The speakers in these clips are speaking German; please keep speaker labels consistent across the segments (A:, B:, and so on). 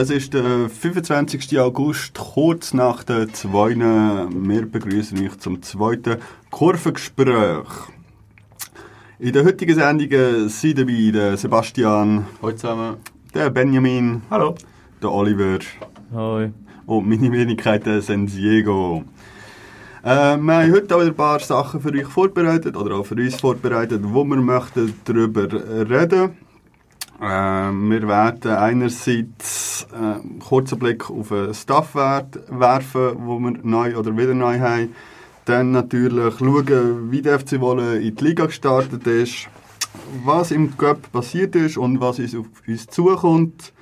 A: Es ist der 25. August, kurz nach der zweiten. Wir begrüßen euch zum zweiten Kurvengespräch. In der heutigen Sendung sind dabei der Sebastian,
B: Hallo zusammen.
A: der Benjamin,
B: Hallo.
A: der Oliver
C: Hoi.
A: und meine Wenigkeit der San Diego. Äh, wir haben heute auch ein paar Sachen für euch vorbereitet oder auch für uns vorbereitet, wo wir möchten darüber reden. Äh, wir werden einerseits äh, einen kurzen Blick auf den Staffwert werfen, wo wir neu oder wieder neu haben. Dann natürlich schauen, wie der FC Wolle in die Liga gestartet ist, was im Cup passiert ist und was uns auf uns zukommt.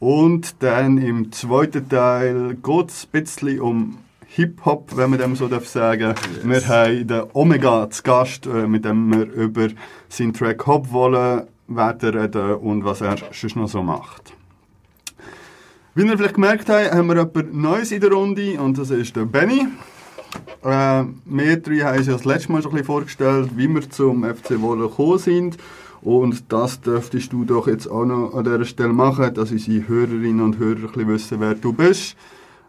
A: Und dann im zweiten Teil geht es ein bisschen um Hip-Hop, wenn man dem so darf sagen Wir haben den Omega zu Gast, äh, mit dem wir über seinen Track Hop wollen werden reden und was er sonst noch so macht. Wie ihr vielleicht gemerkt habt, haben wir jemand Neues in der Runde und das ist der Benny. Äh, wir drei haben uns ja das letzte Mal schon ein bisschen vorgestellt, wie wir zum FC Wolle gekommen sind. Und das dürftest du doch jetzt auch noch an dieser Stelle machen, dass unsere Hörerinnen und Hörer ein bisschen wissen, wer du bist.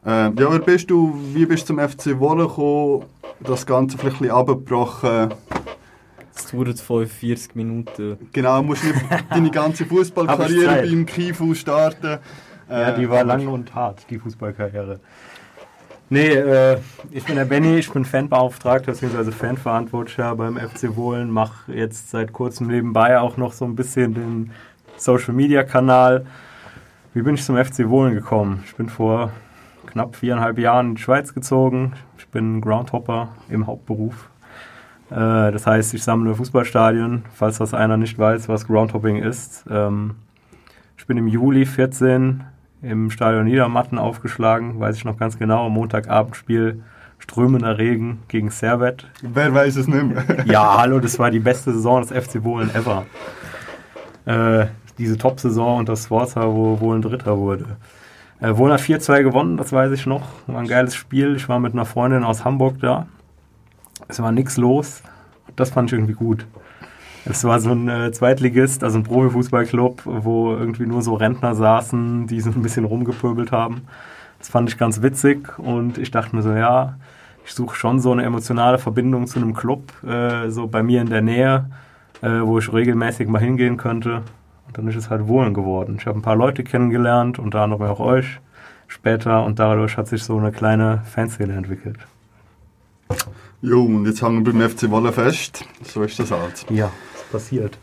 A: Äh, ja, wer bist du? Wie bist du zum FC Wolle gekommen? Das Ganze vielleicht ein bisschen abgebrochen.
C: Es dauert 45 Minuten.
A: Genau, musst nicht deine ganze Fußballkarriere beim Kifu starten.
B: Ja,
A: Äh,
B: die war lang und hart, die Fußballkarriere. Nee, äh, ich bin der Benny, ich bin Fanbeauftragter bzw. Fanverantwortlicher beim FC Wohlen, mache jetzt seit kurzem nebenbei auch noch so ein bisschen den Social Media Kanal. Wie bin ich zum FC Wohlen gekommen? Ich bin vor knapp viereinhalb Jahren in die Schweiz gezogen. Ich bin Groundhopper im Hauptberuf. Äh, das heißt, ich sammle Fußballstadien, falls das einer nicht weiß, was Groundhopping ist. Ähm, ich bin im Juli 14 im Stadion Niedermatten aufgeschlagen, weiß ich noch ganz genau, am Montagabendspiel strömender Regen gegen Servet.
A: Wer weiß es nicht mehr?
B: Ja, hallo, das war die beste Saison des FC Wohlen ever. Äh, diese Top-Saison unter Sforza, wo Wohlen Dritter wurde. Äh, Wohlen hat 4-2 gewonnen, das weiß ich noch. War ein geiles Spiel. Ich war mit einer Freundin aus Hamburg da. Es war nichts los. Das fand ich irgendwie gut. Es war so ein äh, Zweitligist, also ein Profifußballclub, wo irgendwie nur so Rentner saßen, die so ein bisschen rumgepöbelt haben. Das fand ich ganz witzig und ich dachte mir so, ja, ich suche schon so eine emotionale Verbindung zu einem Club, äh, so bei mir in der Nähe, äh, wo ich regelmäßig mal hingehen könnte. Und dann ist es halt Wohlen geworden. Ich habe ein paar Leute kennengelernt, unter anderem auch euch später und dadurch hat sich so eine kleine Fanszene entwickelt.
A: Jo, und jetzt hängen wir beim FC Wolle fest. So ist das halt.
B: Ja, passiert?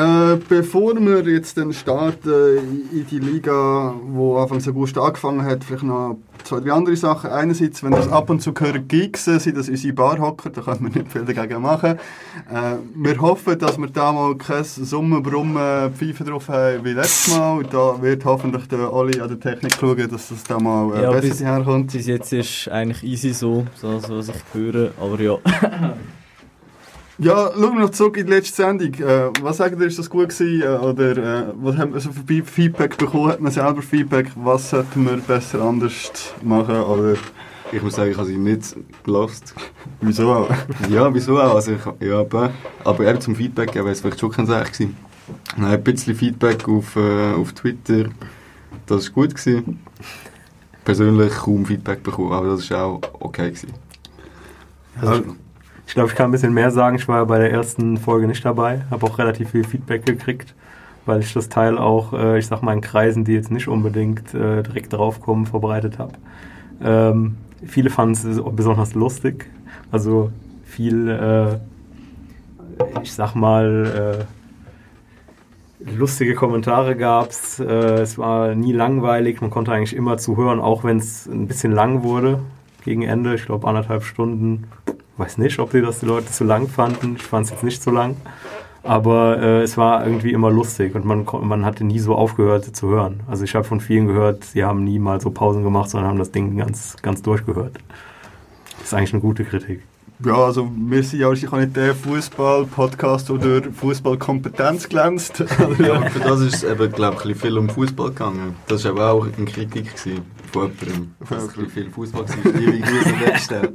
A: Äh, bevor wir jetzt dann starten in die Liga, wo Anfang August angefangen hat, vielleicht noch zwei, drei andere Sachen. Einerseits, wenn das ab und zu hören Gigs sind, sind das unsere Barhocker, da können wir nicht viel dagegen machen. Äh, wir hoffen, dass wir da mal kein Summen, Brummen, Pfeifen drauf haben wie letztes Mal. Da wird hoffentlich der Oli an der Technik schauen, dass das da mal äh,
C: Ja,
A: besser
C: bis-
A: herkommt.
C: Bis jetzt ist eigentlich easy so, so, so was ich höre, aber ja.
A: Ja, schauen wir noch zurück in die letzte Sendung. Äh, was sagt ihr, ist das gut gewesen? Äh, oder äh, was haben wir so für Feedback bekommen? Hat man selber Feedback? Was sollten wir besser anders machen? Oder
D: Ich muss sagen, ich habe sie nicht gelost.
A: wieso auch?
D: Ja, wieso auch? Also ich, ja, aber, aber eben zum Feedback wäre es vielleicht schon keine Sache gewesen. Nein, ein bisschen Feedback auf, äh, auf Twitter, das war gut. Gewesen. Persönlich kaum Feedback bekommen, aber das war auch okay. Gewesen.
B: Also, ich glaube, ich kann ein bisschen mehr sagen. Ich war ja bei der ersten Folge nicht dabei, habe auch relativ viel Feedback gekriegt, weil ich das Teil auch, äh, ich sag mal, in Kreisen, die jetzt nicht unbedingt äh, direkt draufkommen, verbreitet habe. Ähm, viele fanden es besonders lustig. Also viel, äh, ich sag mal, äh, lustige Kommentare gab es. Äh, es war nie langweilig. Man konnte eigentlich immer zuhören, auch wenn es ein bisschen lang wurde gegen Ende. Ich glaube, anderthalb Stunden. Weiß nicht, ob die das die Leute zu lang fanden. Ich fand es jetzt nicht so lang. Aber äh, es war irgendwie immer lustig und man, man hatte nie so aufgehört zu hören. Also ich habe von vielen gehört, sie haben nie mal so Pausen gemacht, sondern haben das Ding ganz, ganz durchgehört. Das ist eigentlich eine gute Kritik.
A: Ja, also wir sind ja wahrscheinlich auch nicht der Fußball-Podcast, der durch Fußballkompetenz glänzt.
D: Ja, für das ist es eben, glaube ich, ein bisschen viel um Fußball gegangen. Das war aber auch eine Kritik gewesen von jemandem. Dass ein viel Fußball war,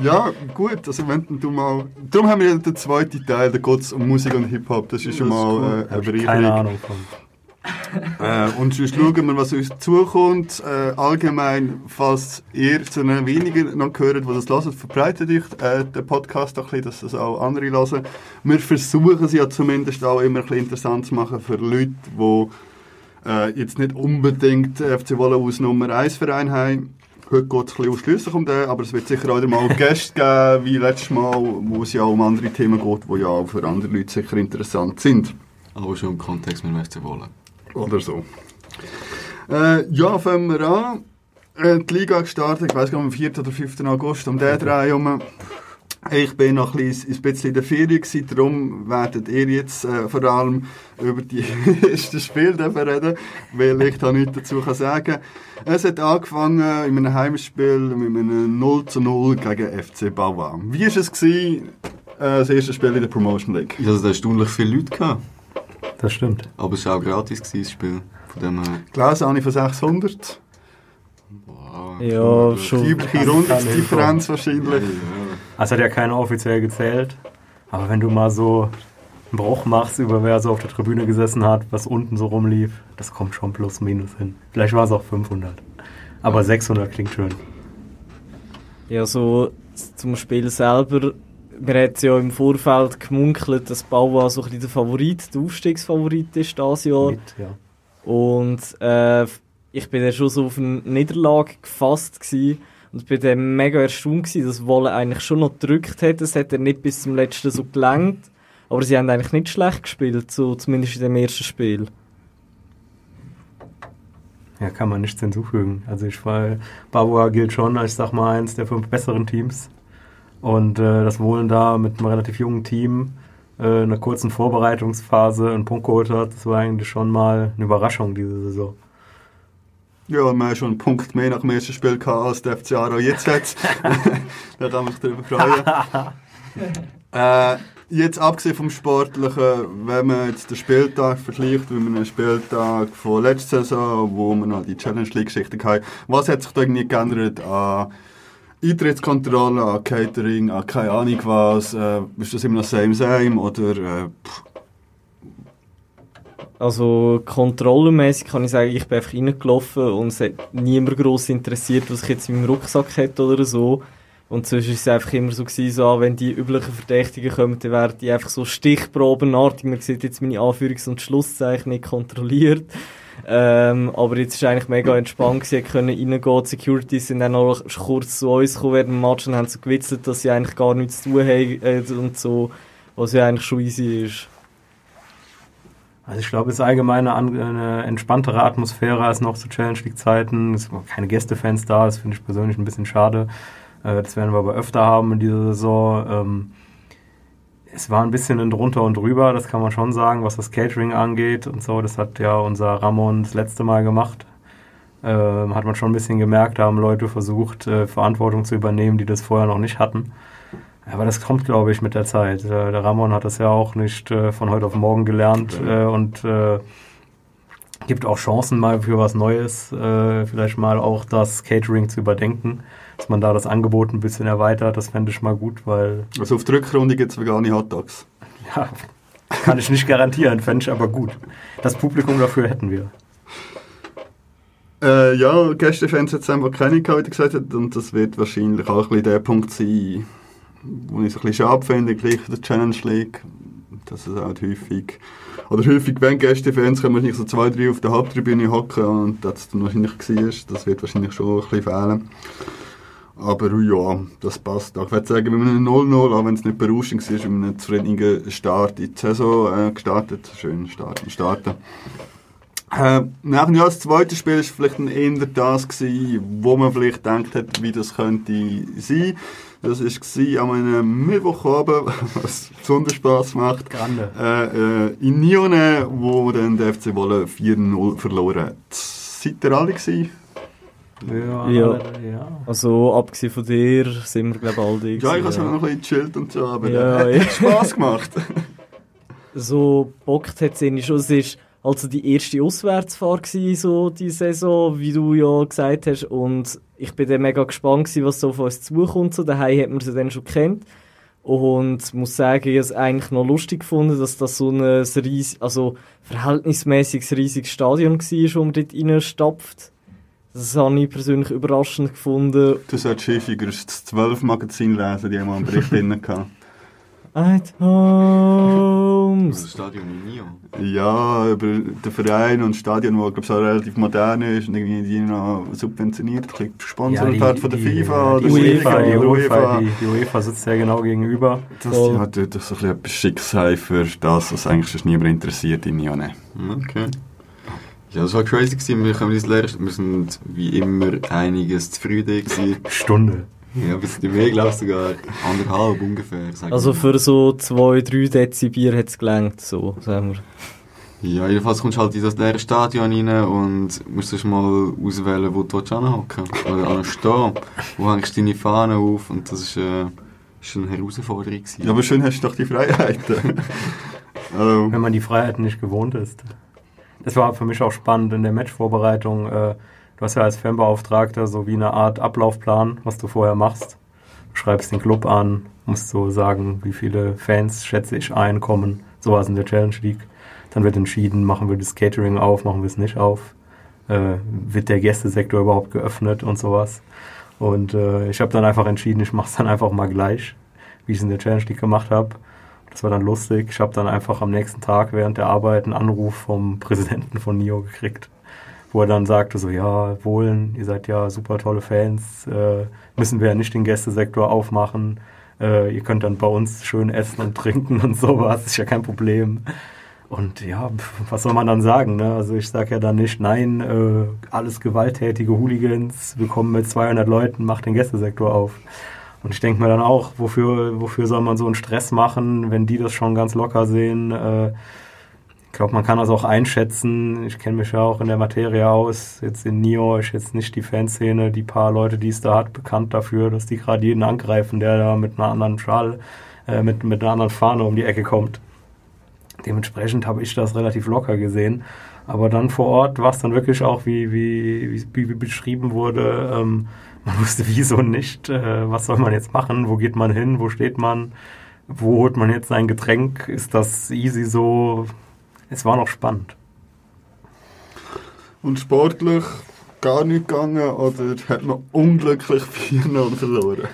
A: ja, gut, also wenn du mal... Darum haben wir ja den zweiten Teil, da geht es um Musik und Hip-Hop, das ist schon
D: Das ist
A: mal äh, eine
B: Keine
A: Bereicherung.
B: Ahnung von.
A: Äh, und sonst schauen wir, was uns zukommt. Äh, allgemein, falls ihr zu den wenigen noch gehört, die das hören, verbreitet euch äh, den Podcast ein bisschen, dass das auch andere hören. Wir versuchen es ja zumindest auch immer ein bisschen interessant zu machen für Leute, die äh, jetzt nicht unbedingt FC Wollenhaus Nummer 1 Verein haben. Heute geht es ein bisschen ausschliesslich um den, aber es wird sicher auch wieder mal Gäste geben, wie letztes Mal, wo es ja um andere Themen geht, die ja auch für andere Leute sicher interessant sind.
D: Aber schon im Kontext mit dem FC Wollen.
A: Oder so. Äh, ja, fangen wir an. Äh, die Liga gestartet, ich weiß gar nicht, am 4. oder 5. August, um den Dreh herum. Ich bin noch ein bisschen, ein bisschen in der Ferien gewesen, darum werdet ihr jetzt äh, vor allem über die ersten Spiele reden, weil ich da nichts dazu kann sagen Es hat angefangen in einem Heimspiel mit einem 0 zu 0 gegen FC Bauer. Wie war es, gewesen, äh, das erste Spiel in der Promotion League?
D: Ich hatte da erstaunlich viele Leute. Gehabt.
B: Das stimmt.
D: Aber es war auch gratis, gewesen, das Spiel. Von dem her...
A: Gelesen habe ich von 600.
D: Wow.
C: Ja, schon.
A: Übliche Rundungsdifferenz wahrscheinlich.
B: Also hat ja keiner offiziell gezählt. Aber wenn du mal so einen Bruch machst, über wer so auf der Tribüne gesessen hat, was unten so rumlief, das kommt schon plus minus hin. Vielleicht war es auch 500. Aber 600 klingt schön.
C: Ja, so zum Spiel selber. Wir hat ja im Vorfeld gemunkelt, dass Bauer so ein bisschen der Favorit, der Aufstiegsfavorit ist dieses Jahr.
B: Mit, ja.
C: Und äh, ich bin dann schon so auf eine Niederlage gefasst gewesen. Und bin dann mega erstaunt gewesen, dass Wolle eigentlich schon noch gedrückt hat. Es hat dann nicht bis zum letzten so gelangt. Aber sie haben eigentlich nicht schlecht gespielt, so zumindest in dem ersten Spiel.
B: Ja, kann man nichts hinzufügen. Also ich war, Babua gilt schon als, ich sag mal, eins der fünf besseren Teams. Und äh, das Wohlen da mit einem relativ jungen Team, äh, einer kurzen Vorbereitungsphase einen Punkt geholt hat, das war eigentlich schon mal eine Überraschung diese Saison.
A: Ja, wir haben schon einen Punkt mehr nach dem ersten Spiel gehabt, als der FC Aarau jetzt hat. da kann man sich darüber freuen. äh, jetzt abgesehen vom Sportlichen, wenn man jetzt den Spieltag vergleicht mit einem Spieltag von letzter Saison, wo wir noch die Challenge League-Geschichte hatten, was hat sich da irgendwie geändert an Eintrittskontrolle, an Catering, an keine Ahnung was? Äh, ist das immer noch same same oder äh, pff,
C: Also kontrollenmäßig kann ich sagen, ich bin einfach reingelaufen und es hat niemand gross interessiert, was ich jetzt in meinem Rucksack hätte oder so. Und sonst war es einfach immer so, gewesen, so ah, wenn die üblichen Verdächtigen kommen, dann werden die einfach so stichprobenartig, man sieht jetzt meine Anführungs- und Schlusszeichen nicht kontrolliert. Ähm, aber jetzt war eigentlich mega entspannt, ich konnte reingehen, die Securities sind dann auch kurz zu uns gekommen während dem Match und haben so gewitzelt, dass sie eigentlich gar nichts zu tun haben äh, und so, was ja eigentlich schon easy ist.
B: Also ich glaube, es ist allgemein eine, eine entspanntere Atmosphäre als noch zu Challenge League Zeiten. Es waren keine Gästefans da, das finde ich persönlich ein bisschen schade. Äh, Das werden wir aber öfter haben in dieser Saison. Ähm, Es war ein bisschen ein drunter und drüber, das kann man schon sagen, was das Catering angeht und so. Das hat ja unser Ramon das letzte Mal gemacht. Ähm, Hat man schon ein bisschen gemerkt, da haben Leute versucht, äh, Verantwortung zu übernehmen, die das vorher noch nicht hatten. Aber das kommt, glaube ich, mit der Zeit. Äh, Der Ramon hat das ja auch nicht äh, von heute auf morgen gelernt äh, und gibt auch Chancen mal für was Neues, vielleicht mal auch das Catering zu überdenken, dass man da das Angebot ein bisschen erweitert. Das fände ich mal gut, weil
A: also auf der Rückrunde gibt es vegane Hotdogs.
B: ja, kann ich nicht garantieren, fände ich aber gut. Das Publikum dafür hätten wir.
A: Äh, ja, Gästefans hat es einfach keine gehabt, wie gesagt und das wird wahrscheinlich auch ein bisschen der Punkt sein, wo ich es ein bisschen schade finde, gleich der Challenge League, dass es halt häufig, oder häufig, wenn Gästefans kommen, nicht so zwei, drei auf der Haupttribüne hocken und das dann wahrscheinlich war, das wird wahrscheinlich schon ein bisschen fehlen. Aber ja, das passt. Ich würde sagen, mit einem 0-0, auch wenn es nicht berauschend war, mit einem zufriedenen Start in die Saison äh, gestartet. Schön starten, starten. Äh, nach ja, das zweite Spiel war vielleicht ein eher das, gewesen, wo man vielleicht gedacht hat, wie das könnte sein. Das war an einem Mittwochabend, was besonders Spass macht.
B: Grande.
A: Äh, äh, in Nione, wo dann der FC Wolle 4-0 verloren hat. Seid ihr alle gewesen?
B: Ja,
C: Ja.
B: ja.
C: Also, abgesehen von dir, sind wir, glaube ich, alle die.
A: Ja, ich habe
C: gewesen,
A: es noch ein bisschen gechillt und so, aber
C: Ja,
A: äh,
C: ja.
A: hat Spass gemacht.
C: so bockt hat es schon. Es ist also die erste Auswärtsfahrt gewesen, so die Saison, wie du ja gesagt hast. Und ich bin dann mega gespannt gewesen, was so auf uns zukommt. So daheim hat man sie dann schon kennt. Und muss sagen, ich habe es eigentlich noch lustig gefunden, dass das so ein riesig, also verhältnismäßiges riesiges Stadion war, wo man dort reinstapft. Das habe ich persönlich überraschend gefunden.
A: Du solltest häufiger das 12 Magazin lesen, die haben mal einen Bericht drin gehabt.
C: At
D: Das
C: Homes.
D: Stadion in Nio.
A: Ja, über den Verein und das Stadion, das glaube ich auch relativ modern ist und irgendwie die noch subventioniert, gesponsert wird von der FIFA
B: die
A: oder
B: UEFA, die UEFA, die, die UEFA sitzt ja genau gegenüber.
A: Das
C: Voll.
A: ja, das so ein bisschen etwas Schicks sein für das, was eigentlich sonst niemand interessiert in Jone.
D: Okay. Ja, das war crazy gewesen. Wir, können das wir sind wie immer einiges zu früh da gewesen.
B: Stunde.
D: Ja, ein bisschen mehr, glaube ich sogar. Anderthalb ungefähr.
C: Also für so zwei, drei Dezi Bier hat es gelangt, so, sagen wir.
D: Ja, jedenfalls kommst du halt in das leere Stadion rein und musst erst mal auswählen, wo du anhocken willst. Oder anstehen. Wo hängst du deine Fahne auf? Und das ist, äh, ist eine Herausforderung gewesen.
A: Ja, aber schön hast du doch die Freiheiten. also,
B: wenn man die Freiheiten nicht gewohnt ist. Das war für mich auch spannend in der Matchvorbereitung. Äh, du hast ja als Fanbeauftragter so wie eine Art Ablaufplan, was du vorher machst. Du schreibst den Club an, musst so sagen, wie viele Fans, schätze ich, einkommen. So war es in der Challenge League. Dann wird entschieden, machen wir das Catering auf, machen wir es nicht auf. Äh, wird der Gästesektor überhaupt geöffnet und sowas. Und äh, ich habe dann einfach entschieden, ich mache es dann einfach mal gleich, wie ich es in der Challenge League gemacht habe. Das war dann lustig. Ich habe dann einfach am nächsten Tag während der Arbeit einen Anruf vom Präsidenten von NIO gekriegt, wo er dann sagte so, ja, Wohlen, ihr seid ja super tolle Fans, äh, müssen wir ja nicht den Gästesektor aufmachen. Äh, ihr könnt dann bei uns schön essen und trinken und sowas, ist ja kein Problem. Und ja, was soll man dann sagen? Ne? Also ich sage ja dann nicht, nein, äh, alles gewalttätige Hooligans, wir kommen mit 200 Leuten, macht den Gästesektor auf. Und ich denke mir dann auch, wofür, wofür soll man so einen Stress machen, wenn die das schon ganz locker sehen? Äh, ich glaube, man kann das auch einschätzen. Ich kenne mich ja auch in der Materie aus. Jetzt in Nio ist jetzt nicht die Fanszene, die paar Leute, die es da hat, bekannt dafür, dass die gerade jeden angreifen, der da mit einer anderen Schal, äh, mit, mit einer anderen Fahne um die Ecke kommt. Dementsprechend habe ich das relativ locker gesehen. Aber dann vor Ort war es dann wirklich auch, wie, wie, wie, wie beschrieben wurde, ähm, man wusste wieso nicht, äh, was soll man jetzt machen, wo geht man hin, wo steht man, wo holt man jetzt sein Getränk, ist das easy so? Es war noch spannend.
A: und sportlich gar nicht gegangen oder hat man unglücklich 4-0 verloren?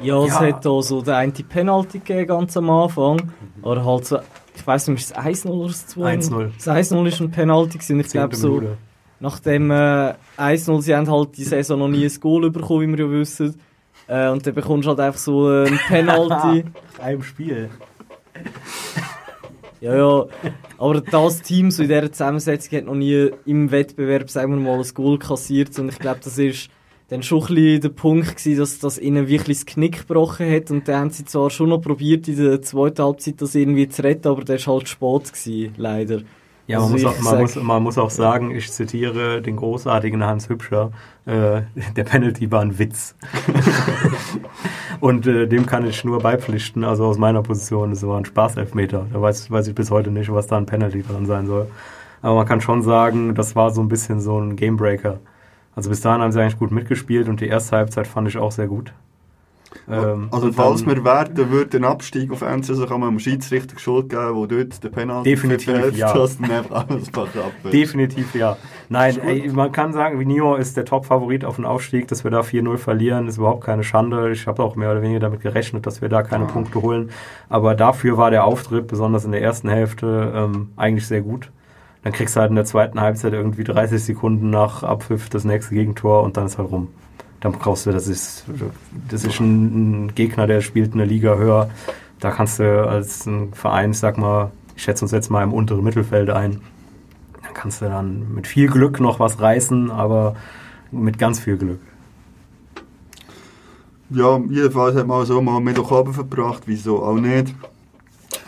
C: Ja, es
B: Ja.
C: hat da so den einen Penalty gegeben, ganz am Anfang. Oder halt so, ich weiß nicht, ist es 1-0 oder das 2-0?
B: 1-0.
C: Das 1-0 ist ein Penalty gewesen. Ich glaube so,
B: Minute.
C: nach dem äh, 1-0, sie haben halt die Saison noch nie ein Goal bekommen, wie wir ja wissen. Äh, und dann bekommst du halt einfach so ein Penalty.
B: Einem Spiel.
C: Ja, ja. Aber das Team so in dieser Zusammensetzung hat noch nie im Wettbewerb, sagen wir mal, ein Goal kassiert. Und ich glaube, das ist dann schon ein bisschen der Punkt gewesen, dass das ihnen wirklich das Knick gebrochen hat. Und dann haben sie zwar schon noch probiert, in der zweiten Halbzeit das irgendwie zu retten, aber das war halt spät gewesen, leider.
B: Ja, man, muss auch, man, muss, man muss auch sagen, ich zitiere den großartigen Hans Hübscher, äh, der Penalty war ein Witz. Und äh, dem kann ich nur beipflichten, also aus meiner Position, es war ein Spaßelfmeter. Da weiß, weiß ich bis heute nicht, was da ein Penalty dran sein soll. Aber man kann schon sagen, das war so ein bisschen so ein Gamebreaker. Also bis dahin haben sie eigentlich gut mitgespielt und die erste Halbzeit fand ich auch sehr gut. Ähm,
A: also falls
B: dann-
A: wir werden, würde ein Abstieg auf NC, kann man dem Schiedsrichter Schuld geben, wo dort den Penalty
B: Definitiv,
A: verfehlt,
B: ja.
A: dass alles.
B: Definitiv ja. Nein, ey, man kann sagen, Nio ist der Top-Favorit auf den Aufstieg, dass wir da 4-0 verlieren, ist überhaupt keine Schande. Ich habe auch mehr oder weniger damit gerechnet, dass wir da keine Punkte holen. Aber dafür war der Auftritt, besonders in der ersten Hälfte, ähm, eigentlich sehr gut. Dann kriegst du halt in der zweiten Halbzeit irgendwie 30 Sekunden nach Abpfiff das nächste Gegentor und dann ist halt rum. Dann brauchst du, das ist, das ist ein, Gegner, der spielt eine Liga höher. Da kannst du als ein Verein, ich sag mal, ich schätze uns jetzt mal im unteren Mittelfeld ein, dann kannst du dann mit viel Glück noch was reißen, aber mit ganz viel Glück.
A: Ja, jedenfalls hat man so mal Mittwochabend verbracht, wieso auch nicht.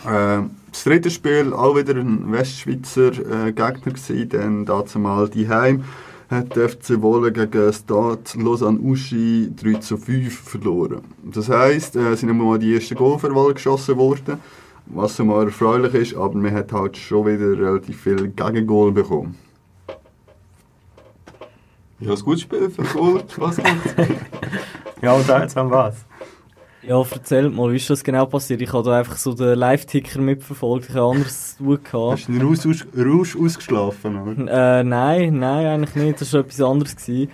A: Äh, das dritte Spiel, auch wieder ein Westschweizer äh, Gegner gewesen, dann dazu mal die Heim. Hat der FC Wohlen gegen Stade Lausanne Uschi 3 zu 5 verloren. Das heisst, äh, es sind einmal die ersten Goal für Wohlen geschossen worden, was mal erfreulich ist, aber man hat halt schon wieder relativ viel Gegengol bekommen.
D: Ja, ein gutes Spiel für Goal, Spaß gemacht.
B: Ja, unterhaltsam war's.
C: Ja, erzählt mal, wie ist das genau passiert? Ich habe da einfach so den Live-Ticker mitverfolgt, ich habe anderes zu tun gehabt.
A: Hast du den Rausch, aus, Rausch ausgeschlafen? Oder?
C: Äh, nein, nein, eigentlich nicht. Das war etwas anderes. Gewesen.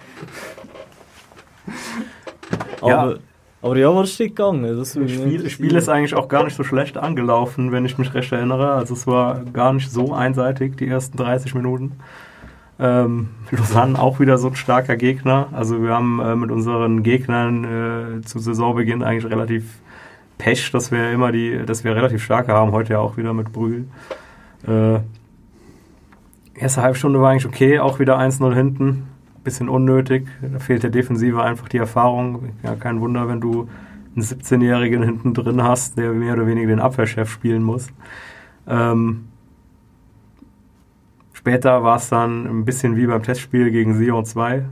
C: Aber,
B: Ja.
C: aber ja, was ist gegangen? Das
B: Spiel, das. Spiel ist eigentlich auch gar nicht so schlecht angelaufen, wenn ich mich recht erinnere. Also es war gar nicht so einseitig, die ersten 30 Minuten. Ähm, Lausanne auch wieder so ein starker Gegner. Also wir haben äh, mit unseren Gegnern äh, zu Saisonbeginn eigentlich relativ Pech, dass wir immer die, dass wir relativ starke haben, heute ja auch wieder mit Brühl. Äh, erste halbe Stunde war eigentlich okay, auch wieder 1-0 hinten. Bisschen unnötig. Da fehlt der Defensive einfach die Erfahrung. Ja, kein Wunder, wenn du einen 17-Jährigen hinten drin hast, der mehr oder weniger den Abwehrchef spielen muss. Ähm, später war es dann ein bisschen wie beim Testspiel gegen Sion 2.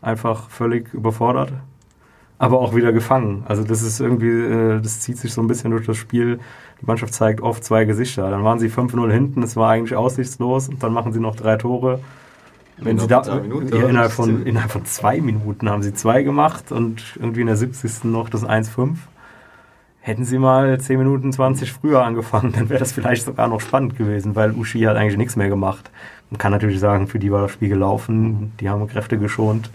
B: Einfach völlig überfordert. Aber auch wieder gefangen. Also das ist irgendwie, äh, das zieht sich so ein bisschen durch das Spiel. Die Mannschaft zeigt oft zwei Gesichter. Dann waren sie 5-0 hinten, es war eigentlich aussichtslos und dann machen sie noch drei Tore. Wenn sie da,
D: Innerhalb von zwei Minuten,
B: ja, innerhalb, von, innerhalb von zwei Minuten haben sie zwei gemacht und irgendwie in der 70. noch das 1-5. Hätten sie mal 10 Minuten 20 früher angefangen, dann wäre das vielleicht sogar noch spannend gewesen, weil Uschi hat eigentlich nichts mehr gemacht. Man kann natürlich sagen, für die war das Spiel gelaufen, die haben Kräfte geschont.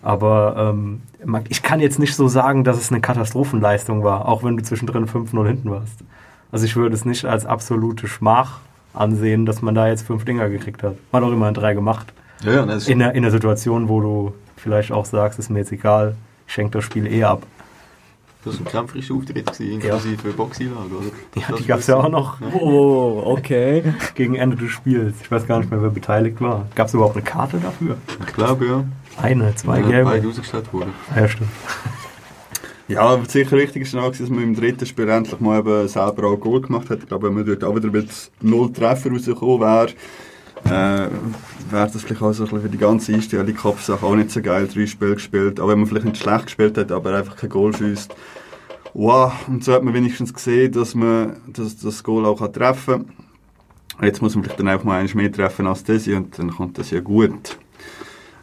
B: Aber ähm, ich kann jetzt nicht so sagen, dass es eine Katastrophenleistung war, auch wenn du zwischendrin 5-0 hinten warst. Also ich würde es nicht als absolute Schmach ansehen, dass man da jetzt fünf Dinger gekriegt hat. Man hat auch immerhin drei gemacht.
D: Ja, ja,
B: In der, in der Situation, wo du vielleicht auch sagst, ist mir jetzt egal, ich schenke das Spiel eh ab.
D: Das war ein kämpferischer Auftritt, gewesen, inklusive Boxeinlage, oder?
B: Ja,
D: Das
B: die gab es ja auch noch
C: Oh, okay.
B: gegen Ende des Spiels. Ich weiß gar nicht mehr, wer beteiligt war. Gab es überhaupt eine Karte dafür?
D: Ich glaube, ja.
B: Eine, zwei
D: ja,
B: gelbe.
D: Beide rausgestellt wurden.
B: Ja, stimmt.
A: Ja, sicher wichtig ist gewesen, dass man im dritten Spiel endlich mal eben selber auch Goal gemacht hat. Ich glaube, wenn man dort auch wieder mit null Treffer rausgekommen wäre, äh, wäre das vielleicht auch so ein bisschen für die ganze Einstellung, die Kopfsache auch nicht so geil, drei Spiele gespielt. Auch wenn man vielleicht nicht schlecht gespielt hat, aber einfach kein Goal schießt. Wow, und so hat man wenigstens gesehen, dass man das, das Goal auch kann treffen kann. Jetzt muss man vielleicht dann einfach mal eins mehr treffen als das und dann kommt das ja gut.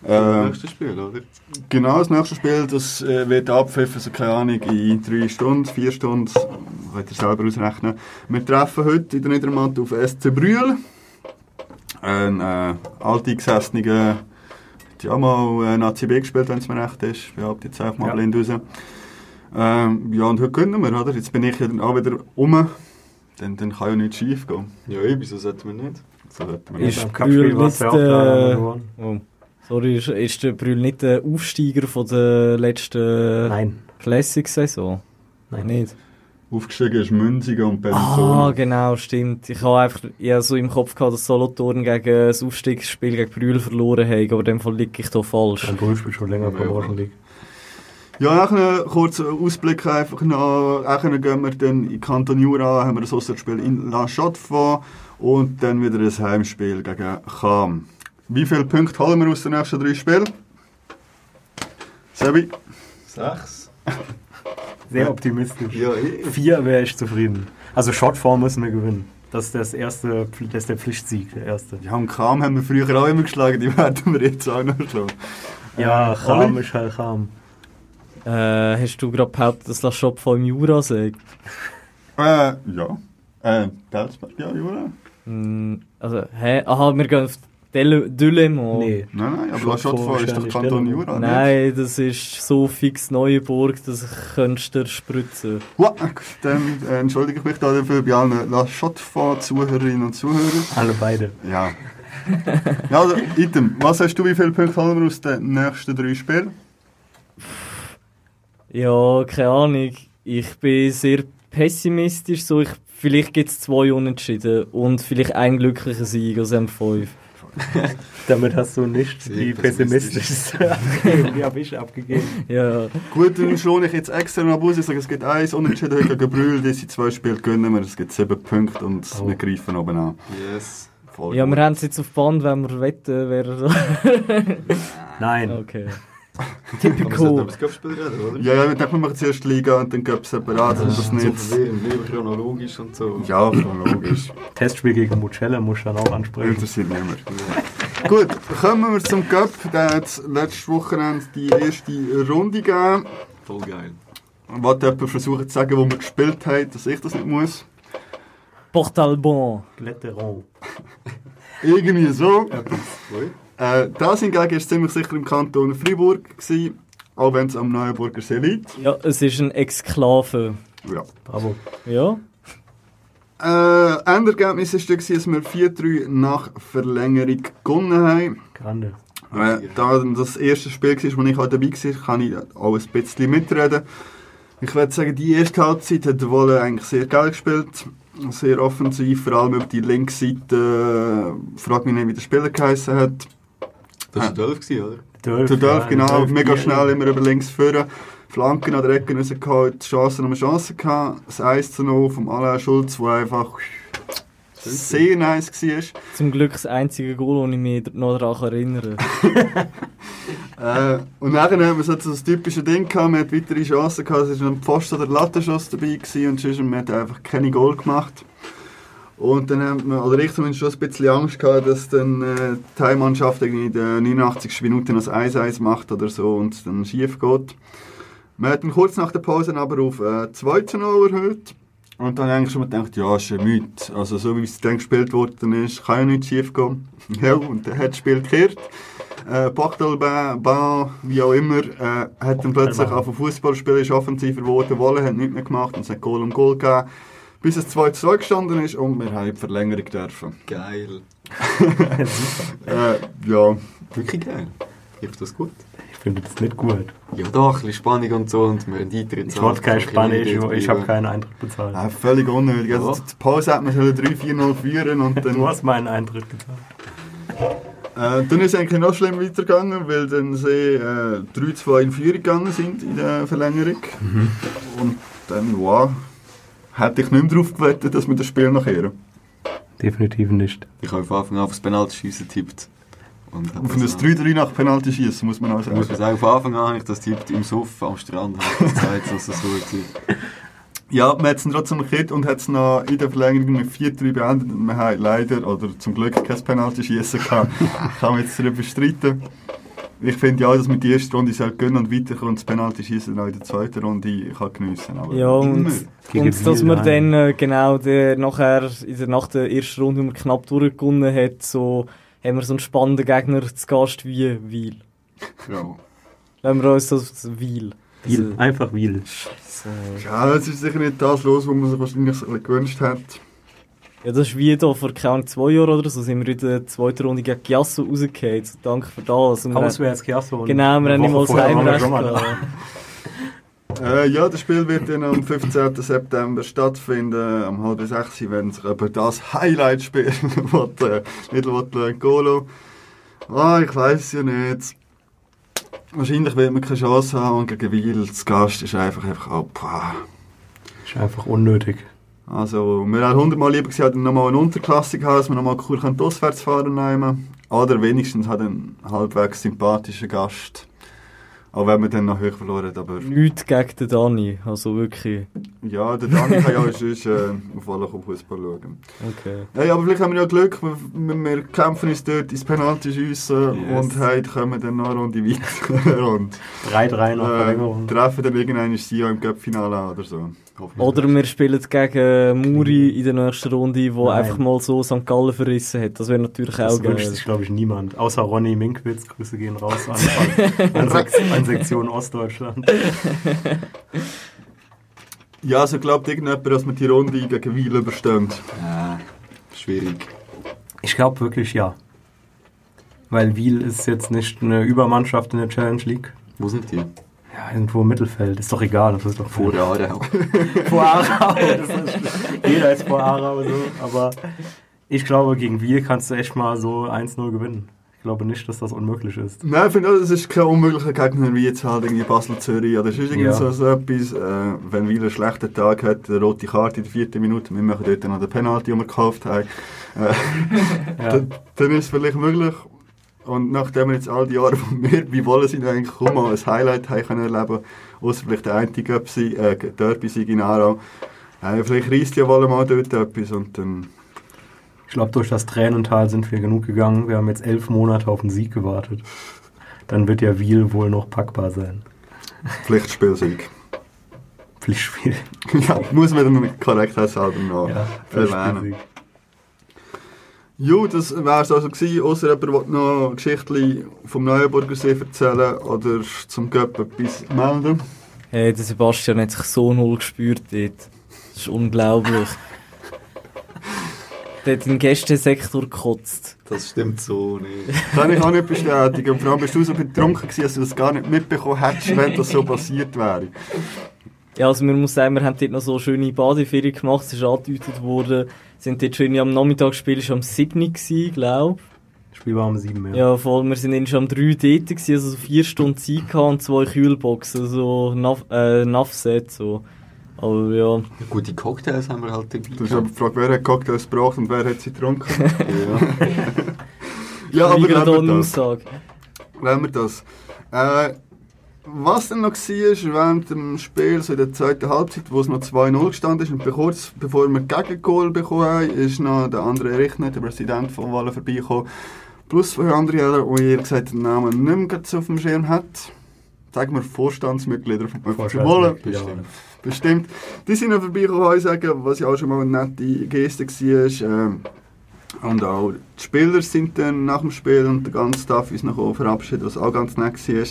D: Das
A: Ähm,
D: nächste Spiel, oder?
A: Genau, das nächste Spiel, das äh, wird abpfiffen, also keine Ahnung, in drei Stunden, vier Stunden, könnt ihr selber ausrechnen. Wir treffen heute in der Niedermatt auf SC Brühl. Ein äh, alteingesessener, hat ja auch mal äh, Nazi B gespielt, wenn es mir recht ist. Ich behaupte jetzt einfach mal
B: Ja.
A: blind raus. Ähm, ja, und heute können wir, oder? Jetzt bin ich ja dann auch wieder um. Dann, dann kann ja nichts schief gehen.
D: Ja, eben, wieso sollten wir nicht?
A: So sollten wir
C: Ist
A: nicht.
C: Brühl
B: ja auch klar, haben wir
C: der... Oh, sorry, ist, ist der Brühl nicht der Aufsteiger von der letzten
B: Nein.
C: Classic-Saison?
B: Nein.
C: Nicht?
A: Aufgestiegen ist Münzigen und
C: Ah,
A: Bellinzona.
C: genau, stimmt. Ich habe einfach eher so im Kopf gehabt, dass Solothurn gegen das Aufstiegsspiel gegen Brühl verloren haben, aber in dem Fall liege ich da falsch.
B: Ein Brühl spielt schon länger Promotion League.
A: Ja, auch einen kurzen Ausblick einfach noch. Auch gehen wir dann in Kanton Jura, haben wir ein Auswärtsspiel in La Chaux-de-Fonds und dann wieder ein Heimspiel gegen Cham. Wie viele Punkte holen wir aus den nächsten drei Spielen? Sebi?
D: Sechs?
B: Sehr optimistisch.
D: Ja, eh.
B: Vier wäre ich zufrieden. Also Shotform müssen wir gewinnen. Das ist das erste, das ist der Pflichtsieg, der erste.
A: Ja, und Cham haben wir früher auch immer geschlagen, die werden wir jetzt auch noch schlagen.
B: Ja,
A: Äh,
B: Cham
A: Oli?
B: ist halt Cham.
C: Äh, hast du gerade behauptet, dass das Shop von Jura sagt?
A: Äh, ja. Äh, Belzberg, ja, Jura?
C: Hm, also, hä? Aha, wir gehen auf Dele-.
B: Nee.
A: Nein, nein, aber
B: Schon
A: La Chaux-de-Fonds ist doch Kanton. Jura, nicht?
C: Nein, das ist so fix Neuenburg, dass ich könntest dir spritzen.
A: Wow, dann äh, entschuldige ich mich da dafür bei allen La Chaux-de-Fonds-Zuhörerinnen und Zuhörern.
B: Alle beide.
A: Ja. ja, also, Item, was hast du, wie viele Punkte haben wir aus den nächsten drei Spielen?
C: Ja, keine Ahnung. Ich bin sehr pessimistisch. So, ich, vielleicht gibt es zwei Unentschieden und vielleicht ein glücklicher Sieg aus M5.
B: Damit hast du nicht
D: Sehr
B: die
D: pessimistisch.
B: pessimistischste abgegeben. Die habe ich abgegeben.
C: Ja,
A: Gut, dann schlage ich jetzt extra noch aus. Ich sage, es gibt eins Unentschieden heute gegen Brühl. Diese zwei Spiele gewinnen wir. Es gibt sieben Punkte und
B: Oh.
A: wir greifen oben an.
D: Yes.
A: voll
C: Ja,
A: gut.
C: wir haben es jetzt auf Band, wenn wir wetten, wer...
B: Nein.
C: okay.
D: Aber sollten über
C: Typical.
D: das Cup-Spiel reden, oder?
A: Ja, ja, wir denken, wir machen zuerst Liga und dann gibt es separat, das ist
D: So
A: nicht...
D: lieber chronologisch und so.
A: Ja, chronologisch.
B: Testspiel gegen Mucella muss dann auch ansprechen.
A: Interessiert niemand. Gut, kommen wir zum Cup. Der hat letztes Wochenende die erste Runde gegeben.
D: Voll geil.
A: Wollte jemand versuchen zu sagen, wo wir gespielt haben, dass ich das nicht muss?
C: Portalbon.
B: Gletteron.
A: Irgendwie so. Äh, das hingegen war ziemlich sicher im Kanton Freiburg, gewesen, auch wenn es am Neuenburger See liegt.
C: Ja, es ist ein Exklave.
A: Ja.
B: Bravo.
C: Ja?
A: Äh, Endergebnis war dass wir 4-3 nach Verlängerung gewonnen haben.
B: Grande.
A: Äh, da das erste Spiel war, wo ich auch dabei war, kann ich auch ein bisschen mitreden. Ich würde sagen, die erste Halbzeit hat der Wolle eigentlich sehr geil gespielt. Sehr offensiv, vor allem über die linke Seite. Äh, frag mich nicht, wie der Spieler geheißen hat.
D: Das war 12, gewesen, oder?
B: Dölf,
A: Der Dörf, genau,
B: Dölf,
A: mega
B: die-
A: schnell immer über links führen. Flanken an der Ecke rausgeholt, Chancen um Chancen gehabt. Das 1 zu 0 vom Alain Schulz, der einfach sehr nice war.
C: Zum Glück das einzige Goal, das ich mich noch daran erinnere.
A: Äh, und nachher haben wir so das typische Ding gehabt, man hat weitere Chancen gehabt, es war ein Pfosten oder Lattenschuss dabei gewesen und sonst man hat einfach keine Goal gemacht. Und dann haben wir, oder ich zumindest schon ein bisschen Angst gehabt, dass dann äh, die Heimmannschaft irgendwie in der 89. Minute noch das 1-1 macht oder so und dann schief geht. Wir hatten kurz nach der Pause aber auf äh, 2 zu 0 erhöht. Und dann eigentlich schon mal gedacht, ja, ist ein Mythe. Also so wie es dann gespielt worden ist, kann ja nichts schief gehen. Ja, und dann hat das Spiel gekehrt. Äh, Bachtelbahn, Bahn, wie auch immer, äh, hat dann plötzlich auf Fußball spielen, ist offensiver geworden, Wolle hat nichts mehr gemacht und es hat Goal um Goal gegeben. Bis es 2 zu 2 gestanden ist und wir haben die Verlängerung dürfen.
D: Geil.
A: Äh, ja,
D: Wirklich geil. Lief das gut?
B: Ich finde das nicht gut.
D: Ja doch, ein bisschen Spannung und so und wir haben Eintritt.
B: Ich wollte kein Spanisch, ich habe keinen Eintritt bezahlt.
A: äh, völlig unnötig. Also, zur Pause hat man 3-4-0 führen und dann...
B: Du hast meinen Eintritt gezahlt.
A: Äh, dann ist es eigentlich noch schlimm weitergegangen, weil dann sie äh, 3-2 in Führung gegangen sind in der Verlängerung. Und dann, wow, hätte ich nicht mehr darauf gewettet, dass wir das Spiel noch kehren.
B: Definitiv nicht.
D: Ich habe von Anfang an auf das Penaltyschießen getippt. Und
A: Auf ein
D: das
A: 3-3 nach Penalty schießen, muss man auch
D: Ich muss
A: sagen.
D: man sagen, von Anfang an habe ich das tippt im Suff am Strand. Gezeigt, dass es so war.
A: Ja, man hat es trotzdem gekriegt und hat es noch in der Verlängerung mit 4-3 beendet. Und wir haben leider, oder zum Glück, kein Penalty schießen gehabt. Kann man jetzt darüber streiten. Ich finde ja, dass man die erste Runde soll gönnen und weiterkommen und das Penalty schießen in der zweiten Runde kann geniessen. Aber
C: Ja, und,
D: Immer.
C: Und dass man
B: nein.
C: dann äh, genau der, nachher, in der, nach der ersten Runde, wo man knapp durchgewonnen hat, so, haben wir so einen spannenden Gegner zu Gast wie Wiel.
D: Ja.
C: Wenn wir uns das Wiel.
B: Wiel. Einfach Wiel.
C: So.
A: Ja, es ist sicher nicht das los, was man sich wahrscheinlich so gewünscht hat.
C: Ja, das ist wie da vor keine Ahnung, zwei Jahren oder so, sind wir in der zweiten Runde gegen Giasso rausgefallen. So, danke für das. Und
B: Auswärts Chiasso.
C: Genau, wir haben nicht mal das Heimrecht.
A: Äh, ja, das Spiel wird dann am 15. September stattfinden, am halb sechs, wenn sich über das Highlight-Spiel will, äh, nicht will, Golo. Ah, ich weiß ja nicht. Wahrscheinlich wird man keine Chance haben und gegen Wiel, das Gast ist einfach, einfach pah.
B: Ist einfach unnötig.
A: Also, wir hätten hundertmal lieber gesagt, nochmal eine Unterklasse haben, dass wir nochmal cool können auswärts fahren nehmen. Oder wenigstens hat einen halbwegs sympathischen Gast. Auch wenn wir dann noch hoch verloren haben, aber...
C: Nichts gegen den Dani, also wirklich.
A: Ja, der Dani kann ja auch sonst äh, auf alle Fußball schauen.
C: Okay.
A: Hey, aber vielleicht haben wir ja Glück, wir, wir wir kämpfen uns dort ins Penalty schiessen
D: Yes.
A: und heute kommen dann noch eine Runde weiter und
B: 3-3 nach
A: äh,
B: Verlängerung.
A: treffen dann irgendeinen sie ja im Cup-Finale oder so.
C: Oder wir spielen gegen Muri in der nächsten Runde, wo
B: Nein.
C: einfach mal so St. Gallen verrissen hat. Das wäre natürlich
B: Das
C: auch
B: wünscht
C: geil.
B: sich, glaube ich, niemand. Außer Ronny Minkwitz. Grüße gehen raus an, an, an Sektion Ostdeutschland.
A: Ja, also glaubt irgendjemand, dass wir die Runde gegen Wiel überstehen?
D: Ja, schwierig.
B: Ich glaube wirklich ja. Weil Wiel ist jetzt nicht eine Übermannschaft in der Challenge League.
D: Wo sind die?
B: Ja, irgendwo im Mittelfeld. Ist doch egal. Das ist doch
D: Vor der Aarau.
B: vor Aarau. Das ist schlecht. Jeder ist vor Aarau so. Aber ich glaube, gegen Wiel kannst du echt mal so 1-0 gewinnen. Ich glaube nicht, dass das unmöglich ist.
A: Nein, ich finde es ist kein unmöglicher Gegner wie jetzt halt irgendwie Basel-Zürich oder sonst irgend
B: Ja.
A: so, so etwas. Äh, wenn Wieler einen schlechten Tag hat, eine rote Karte in der vierten Minute, wir machen dort noch den Penalty, den wir gekauft haben, äh,
B: Ja.
A: dann, dann ist es vielleicht möglich. Und nachdem wir jetzt all die Jahre von mir bei Wolle sind, eigentlich mal ein Highlight haben können erleben, außer vielleicht der eine Göpsi, äh, Derby-Sieg in Aarau, äh, vielleicht reisst ja Wolle mal dort etwas und dann
B: Ich glaube, durch das Tränental sind wir genug gegangen. Wir haben jetzt elf Monate auf den Sieg gewartet. Dann wird ja Wiel wohl noch packbar sein.
A: Pflichtspielsieg.
B: Pflichtspiel.
A: ja, muss man dann korrekt halber noch
B: Ja,
A: erwähnen. Jo, das wäre es also gewesen, ausser jemand will noch Geschichten vom Neuenburger See erzählen oder zum Göpp etwas melden.
C: Hey, der Sebastian hat sich so null gespürt dort. Das ist unglaublich. der hat im Gästesektor gekotzt.
D: Das stimmt so nicht.
A: Kann ich auch nicht bestätigen. Und vor allem bist du so betrunken gewesen, dass du das gar nicht mitbekommen hättest, wenn das so passiert wäre.
C: Ja, also man muss sagen, wir haben dort noch so schöne Badeferien gemacht, es ist angedeutet worden. sind dort schön am Nachmittag gespielt, es war am 7. glaube
B: Das Spiel war um sieben
C: ich.
B: ja.
C: Ja, voll, wir sind dann schon am 3 dort gewesen, also so vier Stunden Zeit gehabt und zwei Kühlboxen, so Nav äh, so. Aber ja,
D: Gute Cocktails haben wir halt dabei.
A: Du hast aber gefragt, wer hat Cocktails gebraucht und wer hat sie getrunken.
D: ja.
A: ja, aber wir
C: eine
A: das.
C: Aussage.
A: Lassen wir das. Äh, was dann noch war, während dem Spiel, so in der zweiten Halbzeit, wo es noch 2-0 gestanden ist, und kurz bevor wir Gegengol bekommen haben, ist noch der andere Richter, der Präsident von Wallen, vorbeigekommen. Plus zwei andere, Jäger, wo ihr gesagt den Namen nicht mehr ganz auf dem Schirm hat. Sagen wir Vorstandsmitglieder von Wallen.
B: Ja.
A: Bestimmt. Die sind noch vorbeigekommen, sagen, was ja auch schon mal eine nette Geste war. Ähm, und auch die Spieler sind dann nach dem Spiel und der ganze Staff ist noch verabschiedet, was auch ganz nett war.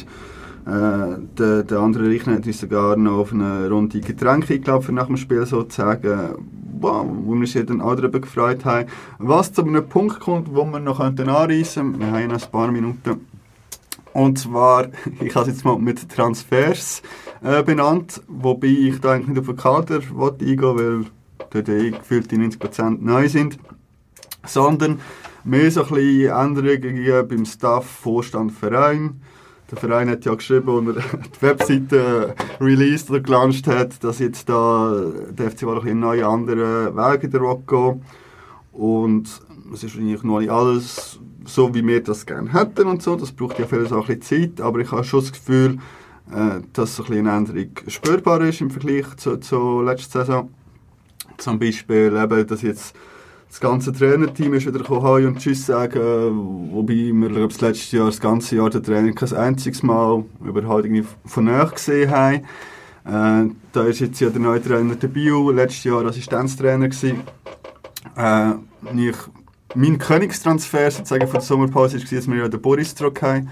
A: Äh, der, der andere Richter hat uns sogar noch auf eine Runde Getränke eingeladen, nach dem Spiel sozusagen. Wow, wo wir uns dann auch darüber gefreut haben. Was zu einem Punkt kommt, wo wir noch anreissen könnten, wir haben noch ein paar Minuten. Und zwar, ich habe es jetzt mal mit Transfers äh, benannt, wobei ich da eigentlich nicht auf den Kader eingehen weil dort eh gefühlt die 90% neu sind, sondern mehr so ein bisschen Änderungen beim Staff, Vorstand, Verein. Der Verein hat ja geschrieben, als er die Webseite released oder gelauncht hat, dass jetzt da der FC Waller einen neuen anderen Weg in der Rock gehen Und es ist wahrscheinlich noch nicht alles so, wie wir das gerne hätten und so. Das braucht ja vieles auch ein bisschen Zeit, aber ich habe schon das Gefühl, äh, dass so ein eine Änderung spürbar ist im Vergleich zu, zu letzter Saison. Zum Beispiel eben, dass jetzt das ganze Trainerteam ist wieder gekommen, Hi und Tschüss sagen, wobei wir glaub, das letzte Jahr, das ganze Jahr den Trainer kein einziges Mal überhaupt irgendwie von nahe gesehen haben. Äh, da ist jetzt ja der neue Trainer der Bio, letztes Jahr Assistenztrainer gewesen. Äh, ich, mein Königstransfer sozusagen von der Sommerpause war, dass wir ja den Boris zurück haben.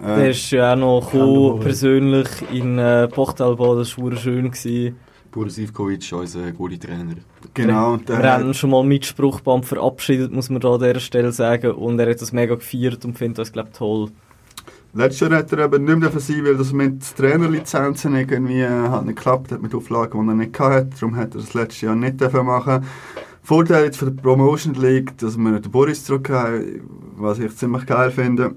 A: Äh,
C: Der ist ja auch noch gekommen, persönlich in äh, Pochtalba, das war schön. Gewesen.
D: Boris Ivkovic, unser gute Trainer.
A: genau, und der
C: Wir haben schon mal mit Spruchband verabschiedet, muss man da an dieser Stelle sagen. Und er hat das mega gefeiert und findet das, glaube ich, toll.
A: Letztes Jahr hat er eben nicht mehr sein, weil das mit Trainerlizenzen irgendwie äh, hat nicht geklappt hat, mit Auflagen, die er nicht hatte. Darum hat er das letztes Jahr nicht dürfen machen Vorteil jetzt für die Promotion League, dass wir den Boris zurück haben, was ich ziemlich geil finde.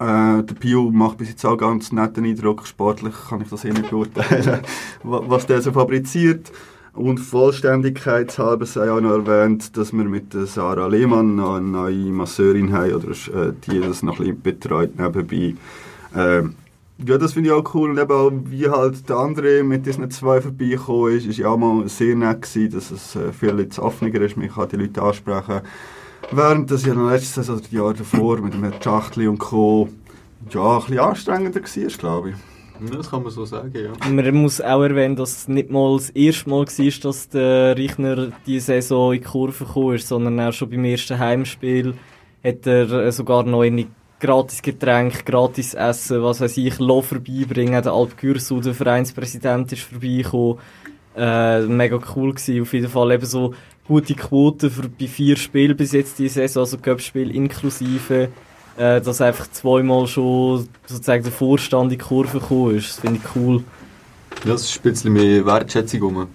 A: Äh, der Pio macht bis jetzt auch ganz netten Eindruck. Sportlich kann ich das eh nicht beurteilen, wa- was der so fabriziert. Und Vollständigkeitshalber sei auch noch erwähnt, dass wir mit der Sarah Lehmann noch eine neue Masseurin haben, oder äh, die das noch ein bisschen betreut nebenbei. Ähm, ja, das finde ich auch cool. Und eben auch, wie halt der andere mit diesen zwei vorbeigekommen ist, ist ja auch mal sehr nett gewesen, dass es äh, viel jetzt offener ist. Man kann die Leute ansprechen. Während das ja Jahr oder die Jahre davor mit dem Herrn Schachtli und Co. ja, ein bisschen anstrengender war, glaube ich.
D: Ja, das kann man so sagen, ja.
C: Man muss auch erwähnen, dass es nicht mal das erste Mal war, dass der Reichner diese Saison in die Kurve gekommen ist, sondern auch schon beim ersten Heimspiel hat er äh, sogar noch eine gratis Getränk, gratis Essen, was weiß ich, Lo vorbeibringen. Der Alp Gürsel, der Vereinspräsident, ist vorbeigekommen. Äh, mega cool gewesen. Auf jeden Fall eben so gute Quote für bei vier Spielen bis jetzt die Saison, also Cup-Spiel inklusive, äh, dass einfach zweimal schon sozusagen der Vorstand in die Kurve gekommen ist. Das finde ich cool.
D: Ja, Das ist ein bisschen mehr Wertschätzung rum.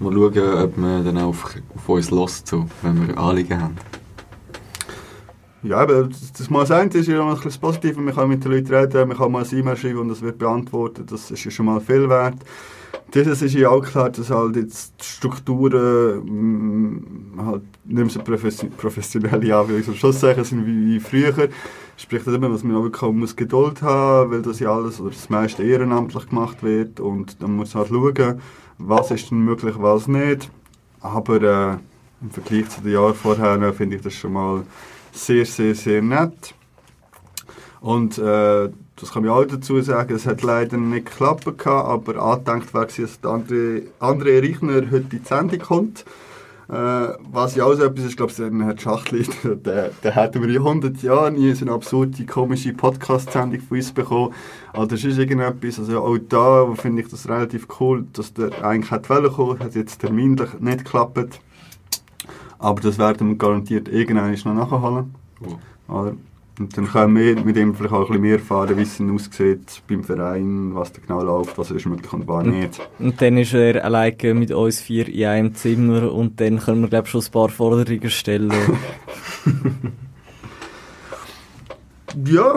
D: Mal schauen, ob man dann auch auf, auf uns lässt, so, wenn wir Anliegen haben.
A: ja, aber das, das mal sein ist ja noch ein bisschen das Positive. Man kann mit den Leuten reden, man kann mal ein E-Mail schreiben und das wird beantwortet. Das ist ja schon mal viel wert. Dieses ist ja auch klar, dass halt jetzt die Strukturen mm, halt nicht mehr so professi professionelle Anwendungen am Schluss sagen, sind wie, wie früher. Sprich immer, dass man auch muss Geduld haben weil das ja alles oder das meiste ehrenamtlich gemacht wird und dann muss man halt schauen, was ist denn möglich, was nicht. Aber äh, im Vergleich zu den Jahren vorher finde ich das schon mal sehr, sehr, sehr nett. Und äh, das kann ich auch dazu sagen, es hat leider nicht geklappt, aber angedenkt war, dass der andere, andere Reichner heute in die Sendung kommt. Äh, was ja auch so etwas ist, glaube ich, der Herr Schachtli, der, der wir in 100 Jahren nie so eine absurde, komische Podcast-Sendung von uns bekommen. Also das ist irgendetwas, also auch da finde ich das relativ cool, dass der eigentlich wollen kommen, hat jetzt terminlich nicht geklappt. Aber das werden wir garantiert irgendwann noch nachholen. Oder? Und dann können wir mit ihm vielleicht auch ein bisschen mehr erfahren, wie es denn aussieht beim Verein, was da genau läuft, was ist möglich und was nicht.
C: Und dann ist er alleine mit uns vier in einem Zimmer und dann können wir, glaube ich, schon ein paar Forderungen stellen.
A: Ja,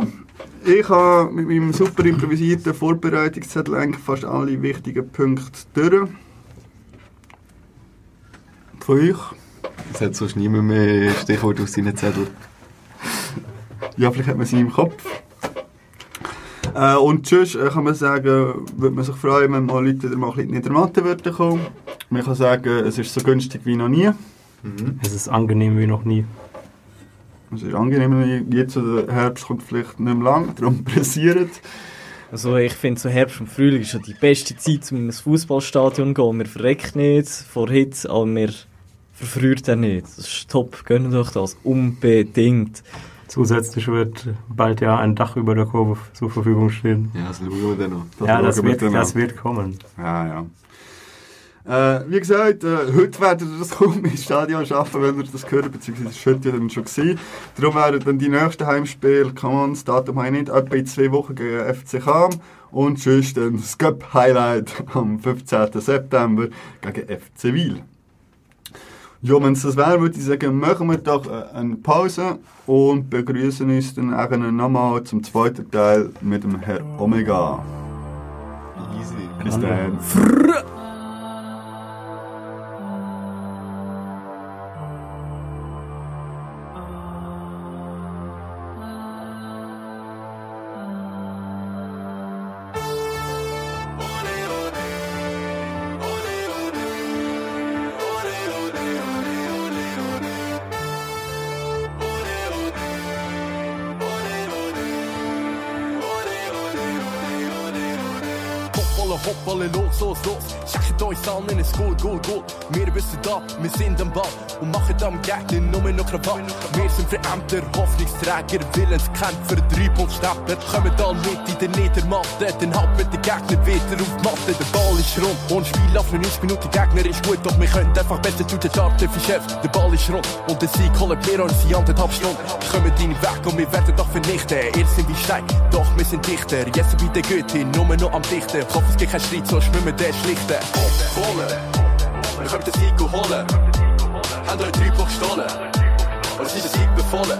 A: ich habe mit meinem super improvisierten Vorbereitungszettel eigentlich fast alle wichtigen Punkte durch. Von euch?
D: Es hat sonst niemand mehr Stichwort auf seinen Zettel.
A: Ja, vielleicht hat man sie im Kopf. Äh, und sonst äh, kann man sagen, würde man sich freuen, wenn mal Leute wieder mal ein bisschen in der Matte würden kommen. Man kann sagen, es ist so günstig wie noch nie.
B: Es ist angenehm wie noch nie.
A: Es ist angenehm, jetzt der Herbst kommt vielleicht nicht mehr lang, darum pressiert.
C: Also ich finde, so Herbst und Frühling ist schon die beste Zeit, um in ein Fußballstadion zu gehen. Wir verrecken nicht vor Hitze, aber wir verfriert auch nicht. Das ist top, gönnt euch das unbedingt.
B: Zusätzlich wird bald ja ein Dach über der Kurve zur Verfügung stehen.
D: Ja, das wir.
A: Das
B: ja, das
A: wir
B: wird, das wird kommen.
A: Ja, ja. Äh, wie gesagt, äh, heute werdet ihr das kaum im Stadion schaffen, wenn ihr das hört, beziehungsweise das heute dann schon gewesen. Darum werden dann die nächsten Heimspiele, come on, das Datum habe ich nicht, etwa in zwei Wochen gegen FC Cham und sonst dann das Cup-Highlight am 15. September gegen FC Wil. Ja, wenn es das wäre, würde ich sagen, machen wir doch äh, eine Pause und begrüßen uns dann nochmal zum zweiten Teil mit dem Herr Omega.
D: Easy.
A: Bis dann.
E: Hoppala, los, los, los. Schickt uns an in ein Goal, Goal, Goal. Wir wissen da, wir sind am Ball und machen am Gegner nur noch Krawall. Wir sind Verämter, Hoffnungsträger, Willenskämpfer, Dreipunktstepper. Kommen da mit in der Niedermatte, dann halten wir den Gegner wieder auf die Matte. Der Ball ist rund und Spiel auf 90 Minuten. Gegner ist gut, doch wir können einfach besser zu den für Chef. Der Ball ist rund und der Sieg holen wir uns in anderthalb Stunden. Kommen deine Weg und wir werden doch vernichten. Ihr sind wie Stein, doch wir sind Dichter. Jetzt bei der Goethe, nur noch am Dichten. Ich hoffe, es gibt keinen Streit, sonst müssen wir den schlichten. Holen, wir können den Sieg holen. Haben euch drei Block gestohlen. Und es ist ein Sieg befohlen.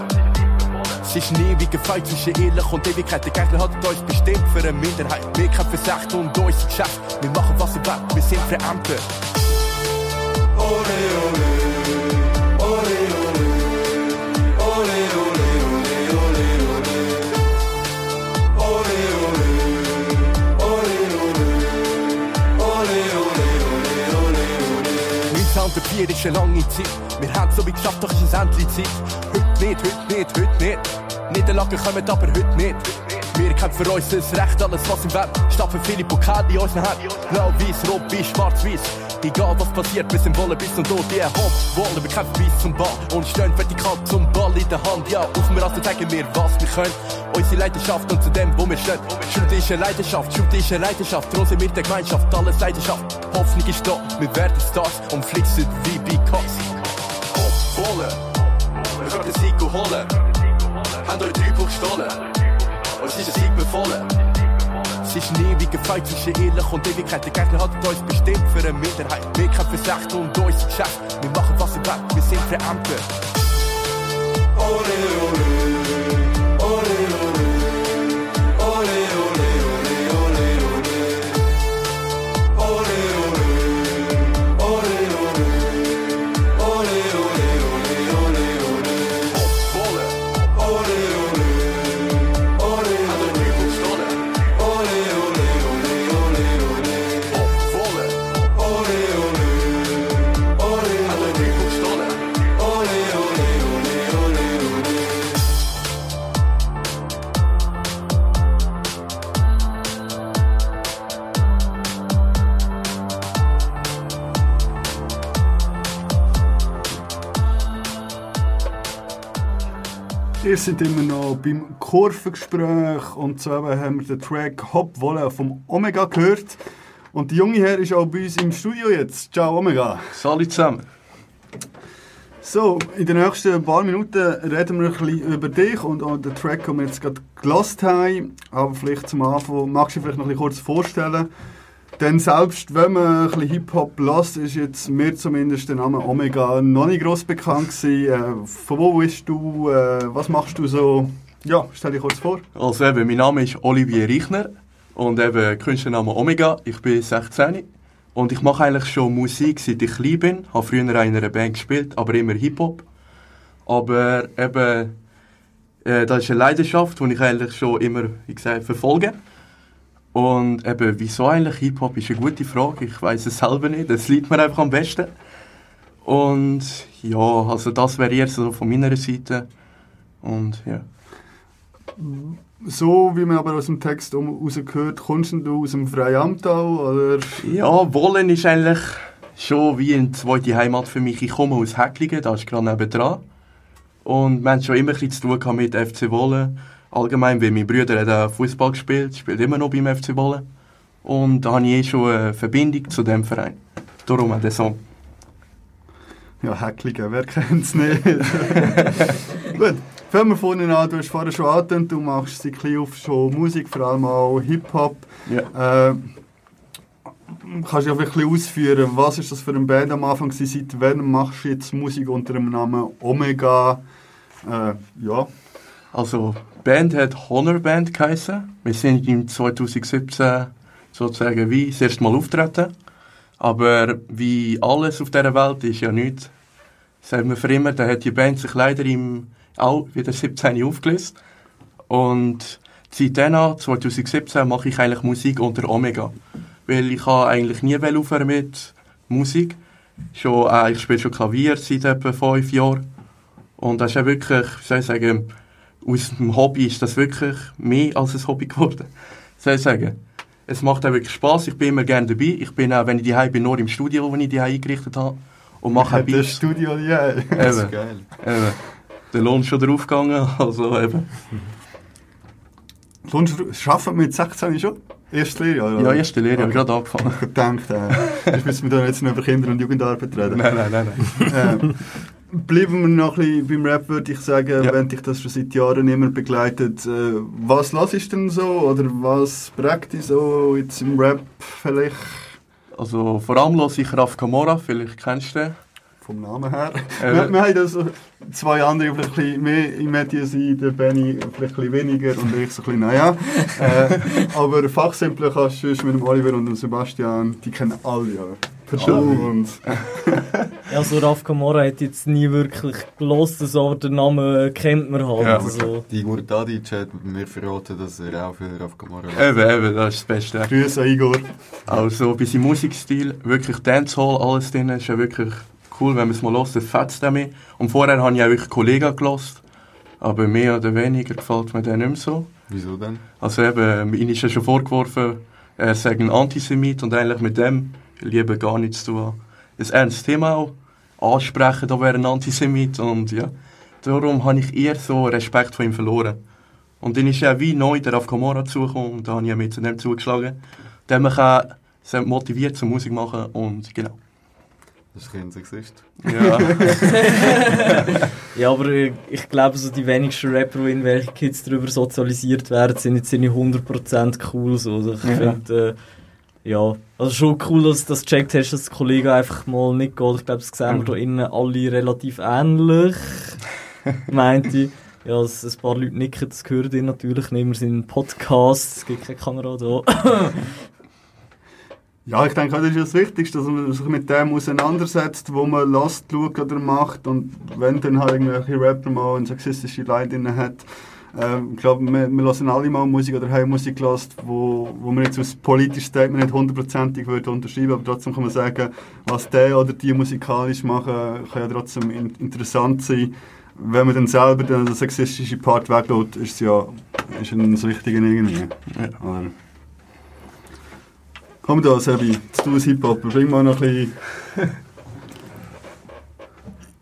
E: Es ist ein ewiger Fight zwischen Ehrlich und Ewigkeit. Der Gegner hat uns bestimmt für eine Minderheit. Wir kämpfen Recht und unser Geschäft. Wir machen was wir wollen, wir sind Verämter. Vier ist eine lange Zeit. Wir haben so wie geschafft, doch ist es endlich Zeit. Heute nicht, heute nicht, heute nicht. Niederlagen kommen aber heute nicht. Wir kämpfen für unser Recht, alles was im Wert steht für viele Pokale in unseren Händen. Blau-Weiß, Rot-Weiß, Schwarz-Weiß. Egal was passiert, wir sind Wolle bis zum Tod. Die Hand, Wolle, wir kämpfen bis zum Ball. Und stehen vertikal zum Ball in der Hand. Ja, auf mir also zeigen wir, was wir können. Unsere Leidenschaft und zu dem, wo wir stehen. Schuld ist eine Leidenschaft, Schuld ist eine Leidenschaft. Drum wir der Gemeinschaft, alles Leidenschaft. Hoffnung ist da, wir werden Stars und flixen wie bei Cox. Wolle, wir können den Sieg holen. Haben euch drei Buch gestohlen. Und es ist ein Sieg befohlen. Es ist ein ewiger Fight zwischen Ehrlich und Ewigkeit. Der Gegner hat uns bestimmt für eine Minderheit. Wir kämpfen Recht und unser Geschäft. Wir machen was wir wollen, wir sind Verämter.
A: Ihr seid immer noch beim Kurvengespräch und so haben wir den Track Hop Wolle vom Omega gehört. Und der junge Herr ist auch bei uns im Studio jetzt. Ciao Omega.
E: Salut zusammen.
A: So, in den nächsten paar Minuten reden wir ein bisschen über dich und auch den Track, den wir jetzt gerade gelost haben. Aber vielleicht zum Anfang, magst du dich vielleicht noch ein bisschen kurz vorstellen? Denn selbst wenn man ein bisschen Hip-Hop lässt, ist jetzt mir zumindest der Name Omega noch nicht gross bekannt gewesen. Äh, von wo bist du? Äh, was machst du so? Ja, stell dich kurz vor.
E: Also eben, mein Name ist Olivier Reichner und eben Künstlername Omega. Ich bin 16 und ich mache eigentlich schon Musik, seit ich klein bin. Ich habe früher in einer Band gespielt, aber immer Hip-Hop. Aber eben, äh, das ist eine Leidenschaft, die ich eigentlich schon immer, wie gesagt, verfolge. Und eben, wieso eigentlich Hip-Hop, ist eine gute Frage. Ich weiß es selber nicht. Das liegt mir einfach am besten. Und ja, also das wäre eher so von meiner Seite. Und ja.
A: So wie man aber aus dem Text rausgehört, kommst du aus dem Freiamtal? Oder?
E: Ja, Wollen ist eigentlich schon wie eine zweite Heimat für mich. Ich komme aus Häcklingen, da ist gerade nebenan. Und wir haben schon immer ein bisschen zu tun mit FC Wollen. Allgemein, weil mein Bruder hat auch Fußball gespielt, spielt immer noch beim FC Wollen. Und da habe ich eh schon eine Verbindung zu dem Verein. Darum auch der Song.
A: Ja, Häcklingen, wer kennt es nicht? Gut, fangen wir vorne an. Du hast vorher schon angetönt, du machst seit klein auf schon Musik, vor allem auch Hip-Hop.
E: Ja.
A: Äh, kannst du ja ein bisschen ausführen, was ist das für eine Band am Anfang gewesen? Seit wann machst du jetzt Musik unter dem Namen Omega? Äh, ja.
E: Also, Band hat Honor Band geheißen. Wir sind im 2017 sozusagen wie das erste Mal auftreten. Aber wie alles auf dieser Welt ist ja nichts. Sagen wir für immer, da hat die Band sich leider im auch wieder 17 aufgelöst. Und seitdem an, 2017, mache ich eigentlich Musik unter Omega. Weil ich habe eigentlich nie aufhören mit Musik. Schon, äh, ich spiele schon Klavier seit etwa fünf Jahren. Und das ist ja wirklich, wie soll ich sagen, aus dem Hobby ist das wirklich mehr als ein Hobby geworden. Soll ich sagen. Es macht auch wirklich Spaß. Ich bin immer gerne dabei. Ich bin auch, wenn ich die bin, nur im Studio, wenn ich die eingerichtet habe. Und mache
A: Das
E: Beats.
A: Studio, ja.
E: Eben,
D: geil.
E: eben. Der Lohn ist schon draufgegangen, also eben.
A: Du, schaffen wir mit 16 schon? Erstes Lehrjahr?
E: Ja, erste ich
A: Okay.
E: gerade angefangen.
A: Ich gedacht, äh, jetzt müssen wir da jetzt noch über Kinder- und Jugendarbeit reden.
E: Nein, nein, nein, nein.
A: Ähm, bleiben wir noch ein bisschen beim Rap, würde ich sagen,
E: Ja.
A: wenn dich das schon seit Jahren immer begleitet. Äh, was lass ich denn so oder was prägt dich so jetzt im Rap vielleicht
E: Also vor allem höre ich Raf Kamora, vielleicht kennst du den.
A: vom Namen her?
E: Äh,
A: wir, wir haben da so zwei andere, die vielleicht ein bisschen mehr im Medien sind, der Benny vielleicht ein bisschen weniger und ich so ein bisschen, naja. äh, aber fachsimpeln kannst du mit dem Oliver und dem Sebastian, die kennen alle ja. Verschieden und
C: Also Raf Kamara hat jetzt nie wirklich gelost, so, aber den Namen kennt man halt.
E: Ja.
C: Also.
D: Die Murtadic hat mir verraten, dass er auch für Raf Kamara
E: Eben, eben, das ist das Beste.
A: Grüße an Igor.
E: Also bei seinem Musikstil, wirklich Dancehall, alles drin, ist ja wirklich cool, wenn man es mal hört, das fetzt mich. Und vorher habe ich auch wirklich Kollegen gelost, aber mehr oder weniger gefällt mir der nicht mehr so.
D: Wieso denn?
E: Also eben, ihm ist ja schon vorgeworfen, er sei ein Antisemit und eigentlich mit dem lieber gar nichts zu tun haben. Ein ernstes Thema auch, ansprechen, da wäre ein Antisemit und ja, darum habe ich eher so Respekt vor ihm verloren. Und dann ist er wie neu der auf Kamora zugekommen und da habe ich mit zu dem zugeschlagen. Der mich auch sehr motiviert zum Musik machen und genau.
D: Das ist kein Sexist.
E: Ja,
C: Ja, aber äh, ich glaube, so die wenigsten Rapper, die in welche Kids darüber sozialisiert werden, sind jetzt nicht 100% cool. So. Also ich
E: Ja.
C: finde, äh, ja, also schon cool, dass du das gecheckt hast, dass Kollege einfach mal nicht geht. Ich glaube, das sehen wir da innen alle relativ ähnlich. meinte. Ja, dass ein paar Leute nicken, das gehört ihr natürlich nicht. Wir sind ein Podcast, es gibt keine Kamera da.
A: Ja, ich denke, das ist das Wichtigste, dass man sich mit dem auseinandersetzt, wo man lässt, schaut oder macht. Und wenn dann halt irgendwelche Rapper mal eine sexistische Line drin hat, ähm, ich glaube, wir, wir lassen alle mal Musik oder haben Musik gelassen, wo, wo man jetzt aus politischem Statement nicht hundertprozentig würde unterschreiben, aber trotzdem kann man sagen, was der oder die musikalisch machen, kann ja trotzdem in, interessant sein. Wenn man dann selber den sexistischen Part weglässt, ist es ja ist ein das Richtige irgendwie. Oder? Komm da, Sebi, jetzt du Hip-Hop, bring mal noch ein bisschen...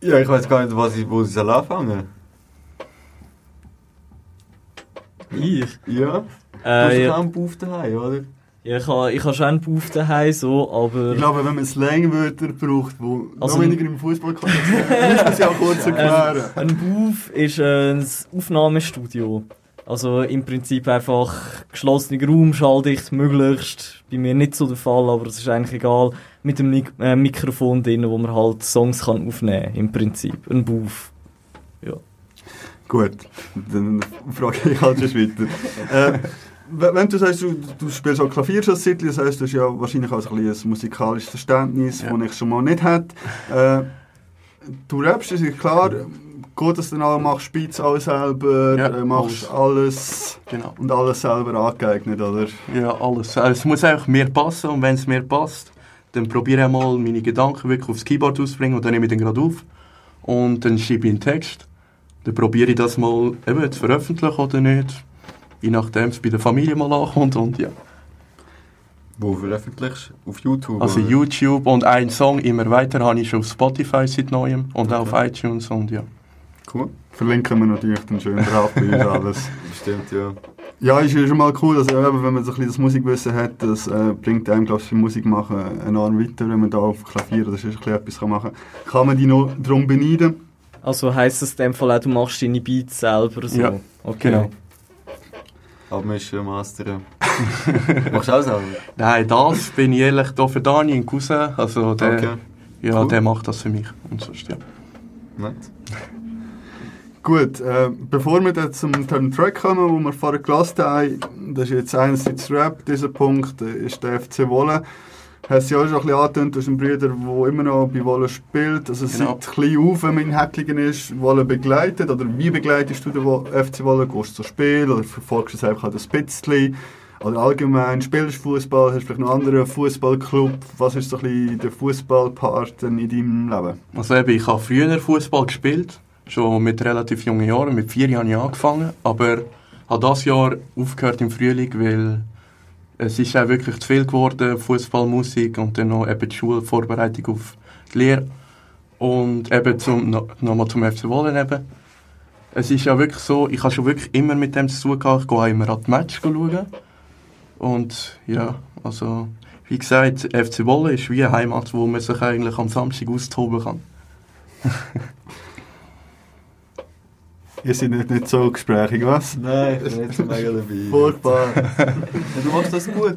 D: Ja, ich weiß gar nicht, was ich, wo ich soll anfangen
C: ich?
D: Ja? Du
C: Äh,
D: hast
C: ja,
D: doch auch einen Buff daheim, oder?
C: ja, ich habe ich ha schon einen Buff daheim, so, aber...
A: Ich glaube, wenn man Slangwörter braucht, die
C: Also-
A: noch weniger im Fußball kommen, muss man sie auch kurz erklären.
C: Ein Booth ist äh, ein Aufnahmestudio. Also im Prinzip einfach geschlossener Raum, schalldicht möglichst. Bei mir nicht so der Fall, aber es ist eigentlich egal. Mit einem Mik äh, Mikrofon drin, wo man halt Songs kann aufnehmen kann. Im Prinzip. Ein Booth.
A: Gut, dann frage ich halt schon weiter. äh, wenn du sagst, du, du spielst auch Klavier schon seit, das heißt, du hast ja wahrscheinlich auch ein, ein musikalisches Verständnis,
E: Ja.
A: das ich schon mal nicht hatte. Äh, du rappst, das ist klar. Gut, dass du dann auch machst, spielst alles selber,
E: Ja,
A: äh, machst alles
E: Genau.
A: und alles selber angeeignet, oder?
E: Ja, alles. Also, es muss einfach mir passen und wenn es mir passt, dann probiere ich mal meine Gedanken wirklich aufs Keyboard auszubringen und dann nehme ich den gerade auf und dann schreibe ich einen Text. Dann probiere ich das mal eben zu veröffentlichen oder nicht, je nachdem es bei der Familie mal ankommt und ja.
D: Wo veröffentlichst du? Auf YouTube?
E: Also
D: oder?
E: YouTube und einen Song immer weiter habe ich schon auf Spotify seit neuem und auch auf
D: Okay.
E: iTunes und ja.
D: Cool.
A: Verlinken wir natürlich dann schön drauf bei uns alles.
D: Bestimmt, ja.
A: Ja, ist ja schon mal cool, dass, eben, wenn man so ein bisschen das Musikwissen hat, das äh, bringt einem, glaube ich, für Musik machen enorm weiter, wenn man da auf Klavier oder sonst ein etwas kann machen kann. Kann man die noch darum beneiden?
C: Also heisst das in dem Fall auch, du machst deine Beats selber so?
E: Ja,
C: okay.
E: genau.
D: Abmischen, mastern. Machst du auch selber?
E: Nein, das bin ich ehrlich da für Dani, ein Cousin. Also der,
D: Okay.
E: ja,
D: Cool.
E: der macht das für mich. Und sonst, ja.
D: Nett.
A: Gut, äh, bevor wir dann zum zum Track kommen, wo wir vorher gelassen haben, das ist jetzt einerseits Rap, dieser Punkt ist der FC Wolle. Hast ja auch schon ein bisschen angetönt, du hast einen Bruder, der immer noch bei Wolle spielt. Also
E: Genau.
A: seit klein auf, wenn man in Häcklingen ist, Wolle begleitet. Oder wie begleitest du den FC Wolle? Gehst du zu Spiel oder verfolgst du es einfach ein bisschen? Oder allgemein, spielst du Fußball, hast du vielleicht noch einen anderen Fußballclub? Was ist so ein bisschen der Fußballpart in deinem Leben?
E: Also eben, ich habe früher Fußball gespielt, schon mit relativ jungen Jahren, mit vier Jahren angefangen, aber habe das Jahr aufgehört im Frühling, weil es ist auch wirklich zu viel geworden, Fußball, Musik und dann noch eben die Schulvorbereitung auf die Lehre und eben zum, no, nochmal zum FC Wollen eben. Es ist ja wirklich so, ich habe schon wirklich immer mit dem zu tun ich gehe auch immer an die Match schauen und ja, also wie gesagt, FC Wolle ist wie eine Heimat, wo man sich eigentlich am Samstag austoben kann.
A: Ihr seid nicht, nicht so gesprächig, was?
D: Nein, ich bin nicht so mega dabei.
A: Furchtbar.
D: Du machst das gut.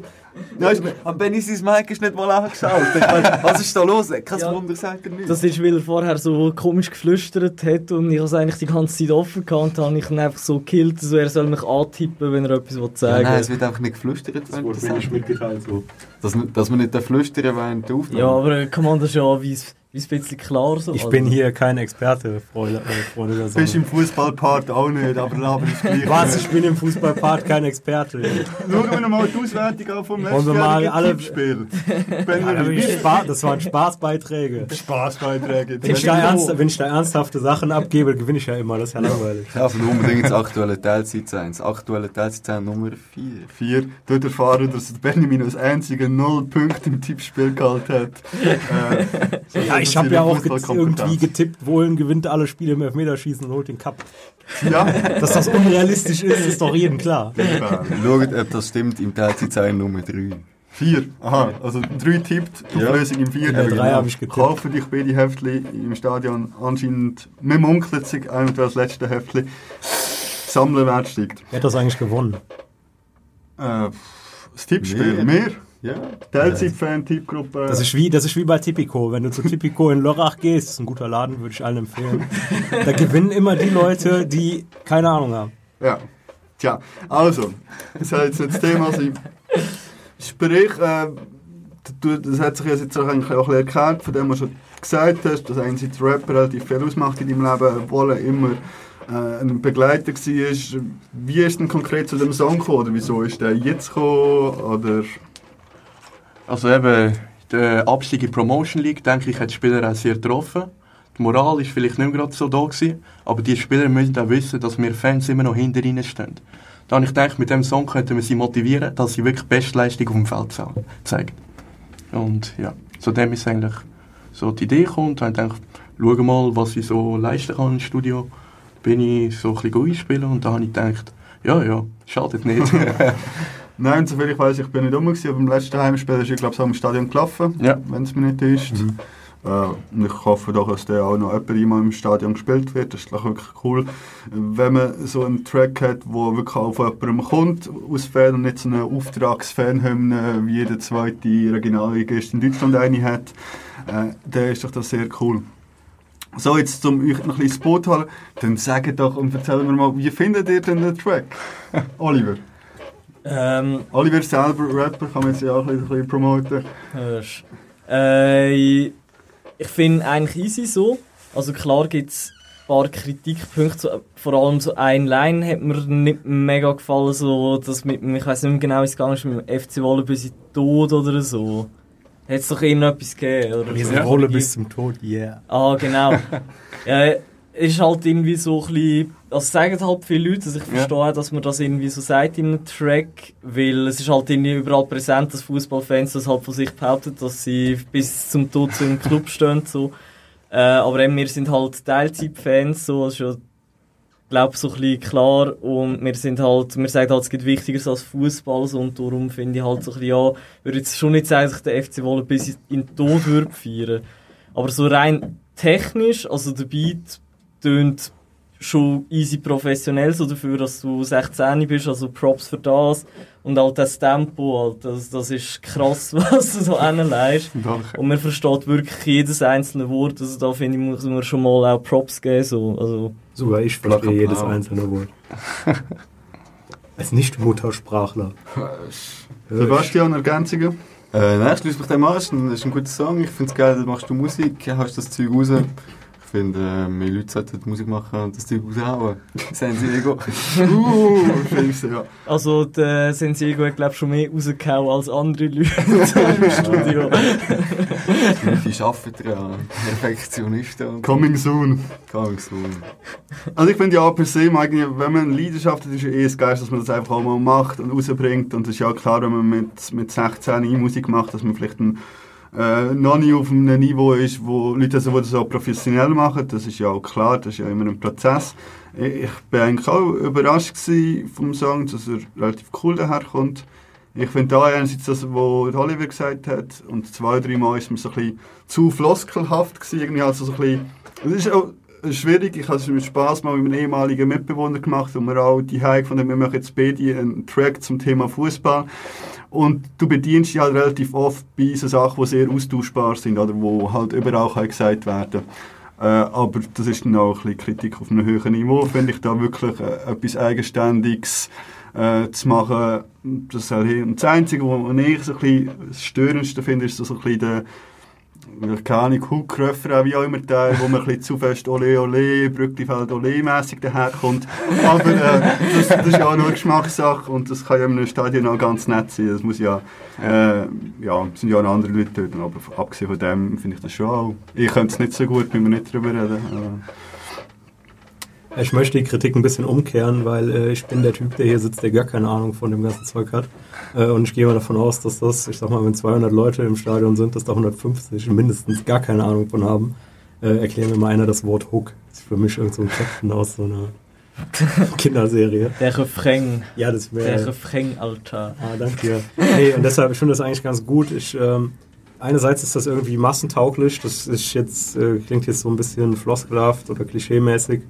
D: Ja, ist, am Benny sein Mic ist nicht mal angeschaut. Meine, was ist da los? Kein
C: Ja.
D: Wunder, sagt er nicht.
C: Das ist, weil er vorher so komisch geflüstert hat und ich habe es eigentlich die ganze Zeit offen gehabt und habe ich ihn einfach so gekillt, so er soll mich antippen, wenn er etwas will
D: ja,
C: sagen
D: nein, es wird einfach nicht geflüstert, das sagst.
B: mitgeteilt so.
D: Dass, dass man nicht flüstern während der Aufnahme.
C: Ja, aber kann man das schon wie wie es ein bisschen klar so.
B: Ich
C: Also,
B: bin hier kein Experte, Freunde, äh, Freunde der
A: Du bist
B: Sonne.
A: im Fußballpart auch nicht, aber Laber ist gleich.
B: Was? Ich bin im Fußballpart kein Experte.
A: Schauen wir noch mal die Auswertung an vom
B: wir mal alle-
A: wir
B: Spaß, das waren Spaßbeiträge.
A: Spaßbeiträge.
B: Wenn ich, da ernst, wenn ich da ernsthafte Sachen abgebe, gewinne ich ja immer. Das ist ja langweilig.
D: Ich darf unbedingt das aktuelle Teilzeit sein. Das aktuelle Teilzeit sein Nummer 4.
A: Vier. Dort erfahren, dass Benjamin als einziger null Punkte im Tippspiel gehalten hat. Äh, so
B: Ja, ich habe ja auch irgendwie getippt, Wohlen gewinnt alle Spiele im Elfmeterschießen und holt den Cup.
A: Ja,
B: Dass das unrealistisch ist, ist doch jedem klar.
D: Schaut, ob das stimmt im Teilzeit sein Nummer 3.
A: vier. Aha, also drei tippt, die
D: Ja.
A: Auflösung im vier.
B: Ja, drei habe ich getippt.
A: Kaufen dich beide Heftli im Stadion anscheinend. Wir munkeln sich eventuell das letzte Heftli. Sammlerwert steigt.
B: Wer hat das eigentlich gewonnen?
A: Äh, das Tippspiel,
D: Wir.
A: mehr? Ja, Teilzeit-Fan-Typgruppe.
B: Das ist, wie, das ist wie bei Tipico. Wenn du zu Tipico in Lörrach gehst, ist ein guter Laden, würde ich allen empfehlen. Da gewinnen immer die Leute, die keine Ahnung haben.
A: Ja. Tja, also, das soll jetzt nicht das Thema sein. Sprich, äh, das hat sich jetzt auch ein bisschen erklärt, von dem was du schon gesagt hast, dass einerseits Rap relativ viel ausmacht in deinem Leben, obwohl er immer äh, ein Begleiter war. Wie ist denn konkret zu dem Song gekommen? Oder wieso ist der jetzt gekommen? Oder...
E: Also eben, der Abstieg in die Promotion League, denke ich, hat die Spieler auch sehr getroffen. Die Moral ist vielleicht nicht gerade so da gewesen, aber die Spieler müssen auch wissen, dass wir Fans immer noch hinter ihnen stehen. Da habe ich gedacht, mit dem Song könnten wir sie motivieren, dass sie wirklich Bestleistung auf dem Feld ze- zeigen. Und ja, zu dem ist eigentlich so die Idee gekommen. Und habe gedacht, schau mal, was ich so leisten kann im Studio. Bin ich so ein bisschen einspielen und da habe ich gedacht, ja, ja, schadet nicht.
A: Nein, soviel ich weiß, ich bin nicht rum, gewesen, aber im letzten Heimspiel ist ich glaube so im Stadion gelaufen,
E: Ja.
A: wenn es mir nicht ist. Äh, und ich hoffe doch, dass der auch noch jemand einmal im Stadion gespielt wird. Das ist doch wirklich cool, wenn man so einen Track hat, der wirklich von jemandem kommt aus Fan und nicht so eine Auftragsfanhymne, wie jeder zweite Regionalligist in Deutschland eine hat. Äh, dann ist doch das sehr cool. So, jetzt zum euch noch ein bisschen ins Boot holen, dann sagt doch und erzählt mir mal, wie findet ihr denn den Track? Oliver?
C: Ähm,
A: Oliver selber, Rapper, kann man jetzt ja auch ein bisschen promoten.
C: hörst. Äh, ich finde eigentlich easy so. Also klar gibt es ein paar Kritikpunkte, vor allem so ein Line hat mir nicht mega gefallen, so das mit ich weiß nicht mehr genau, wie es gegangen ist, mit dem FC Wolle bis in den Tod oder so. Hat es doch irgendetwas gegeben, oder?
B: Wir
C: so.
B: sind Rolle bis zum Tod, yeah.
C: Ah, genau. ja, ist halt irgendwie so ein bisschen, also sagen halt viele Leute, also ich verstehe auch, dass man das irgendwie so sagt in einem Track, weil es ist halt irgendwie überall präsent, dass Fußballfans das halt von sich behaupten, dass sie bis zum Tod zu einem Club stehen, so. Äh, aber eben, wir sind halt Teilzeitfans, so, das ist ja, glaube so ein bisschen klar und wir sind halt, wir sagen halt, es gibt Wichtigeres als Fußball so, und darum finde ich halt so ein bisschen, ja, würde jetzt schon nicht sagen, dass ich den FC Wolle bis in den Tod würde feiern. Aber so rein technisch, also der Beat tönt schon easy professionell so dafür, dass du 16 bist, also Props für das. Und halt das Tempo, halt, das, das ist krass, was du so hinleist. Und man versteht wirklich jedes einzelne Wort, also da finde ich, muss man schon mal auch Props geben, so, also.
B: Sogar ich verstehe jedes einzelne Wort. Als Nicht-Muttersprachler.
A: Sebastian, Ergänzungen?
D: Äh, nein, ich schließe mich dem an. Das ist ein, das ist ein guter Song. Ich finde es geil, da machst du Musik, hast das Zeug raus. Ich finde, mehr Leute sollten Musik machen und das Zeug raushauen. San Diego.
A: Uh, Scheiße, ja.
C: Also, der Sensigo hat, glaube ich, schon mehr rausgehauen als andere Leute im Studio.
D: Die arbeiten dran. Perfektionisten und
A: Coming soon.
D: Coming soon.
A: Also ich finde ja per se, eigentlich, wenn man Leidenschaft hat, ist ja eh das Geist, dass man das einfach auch mal macht und rausbringt. Und es ist ja klar, wenn man mit, mit 16 E-Musik macht, dass man vielleicht ein, äh, noch nie auf einem Niveau ist, wo Leute das, die das auch professionell machen. Das ist ja auch klar, das ist ja immer ein Prozess. Ich bin eigentlich auch überrascht vom Song, dass er relativ cool daherkommt. Ich finde da einerseits das, was Oliver gesagt hat, und zwei, drei Mal ist mir so ein bisschen zu floskelhaft gewesen, irgendwie also so ein bisschen, es ist auch schwierig, ich habe es mit Spaß mal mit einem ehemaligen Mitbewohner gemacht, und wir auch die Heik von dem, wir machen jetzt beide einen Track zum Thema Fußball. Und du bedienst dich halt relativ oft bei so Sachen, die sehr austauschbar sind, oder wo halt überall kann gesagt werden äh, aber das ist dann auch ein bisschen Kritik auf einem höheren Niveau, finde ich, da wirklich äh, etwas Eigenständiges äh, zu machen. Das ist halt das Einzige, was ich so ein bisschen das Störendste finde, ist so ein bisschen der keine Ahnung, Huckröffer, wie auch immer der, wo man ein bisschen zu fest Ole Ole, Brücklifeld Ole mässig daherkommt. Aber äh, das, das ist ja auch nur Geschmackssache und das kann ja in einem Stadion auch ganz nett sein. Das muss ja, äh, ja, es sind ja auch andere Leute dort, aber abgesehen von dem finde ich das schon auch. Ich könnte es nicht so gut, wenn wir nicht drüber reden.
B: Ich möchte die Kritik ein bisschen umkehren, weil äh, ich bin der Typ, der hier sitzt, der gar keine Ahnung von dem ganzen Zeug hat. Äh, und ich gehe mal davon aus, dass das, ich sag mal, wenn 200 Leute im Stadion sind, dass da 150 mindestens gar keine Ahnung von haben. Äh, erklär mir mal einer das Wort Hook. Das ist für mich irgend so ein Captain aus so einer Kinderserie.
C: Der Refrain.
B: Ja, das
C: Der
B: wäre...
C: Refrain, Alter.
B: Ah, danke. Nee, und deshalb, ich finde das eigentlich ganz gut. Ich, ähm, einerseits ist das irgendwie massentauglich. Das ist jetzt, äh, klingt jetzt so ein bisschen floskelhaft oder klischeemäßig.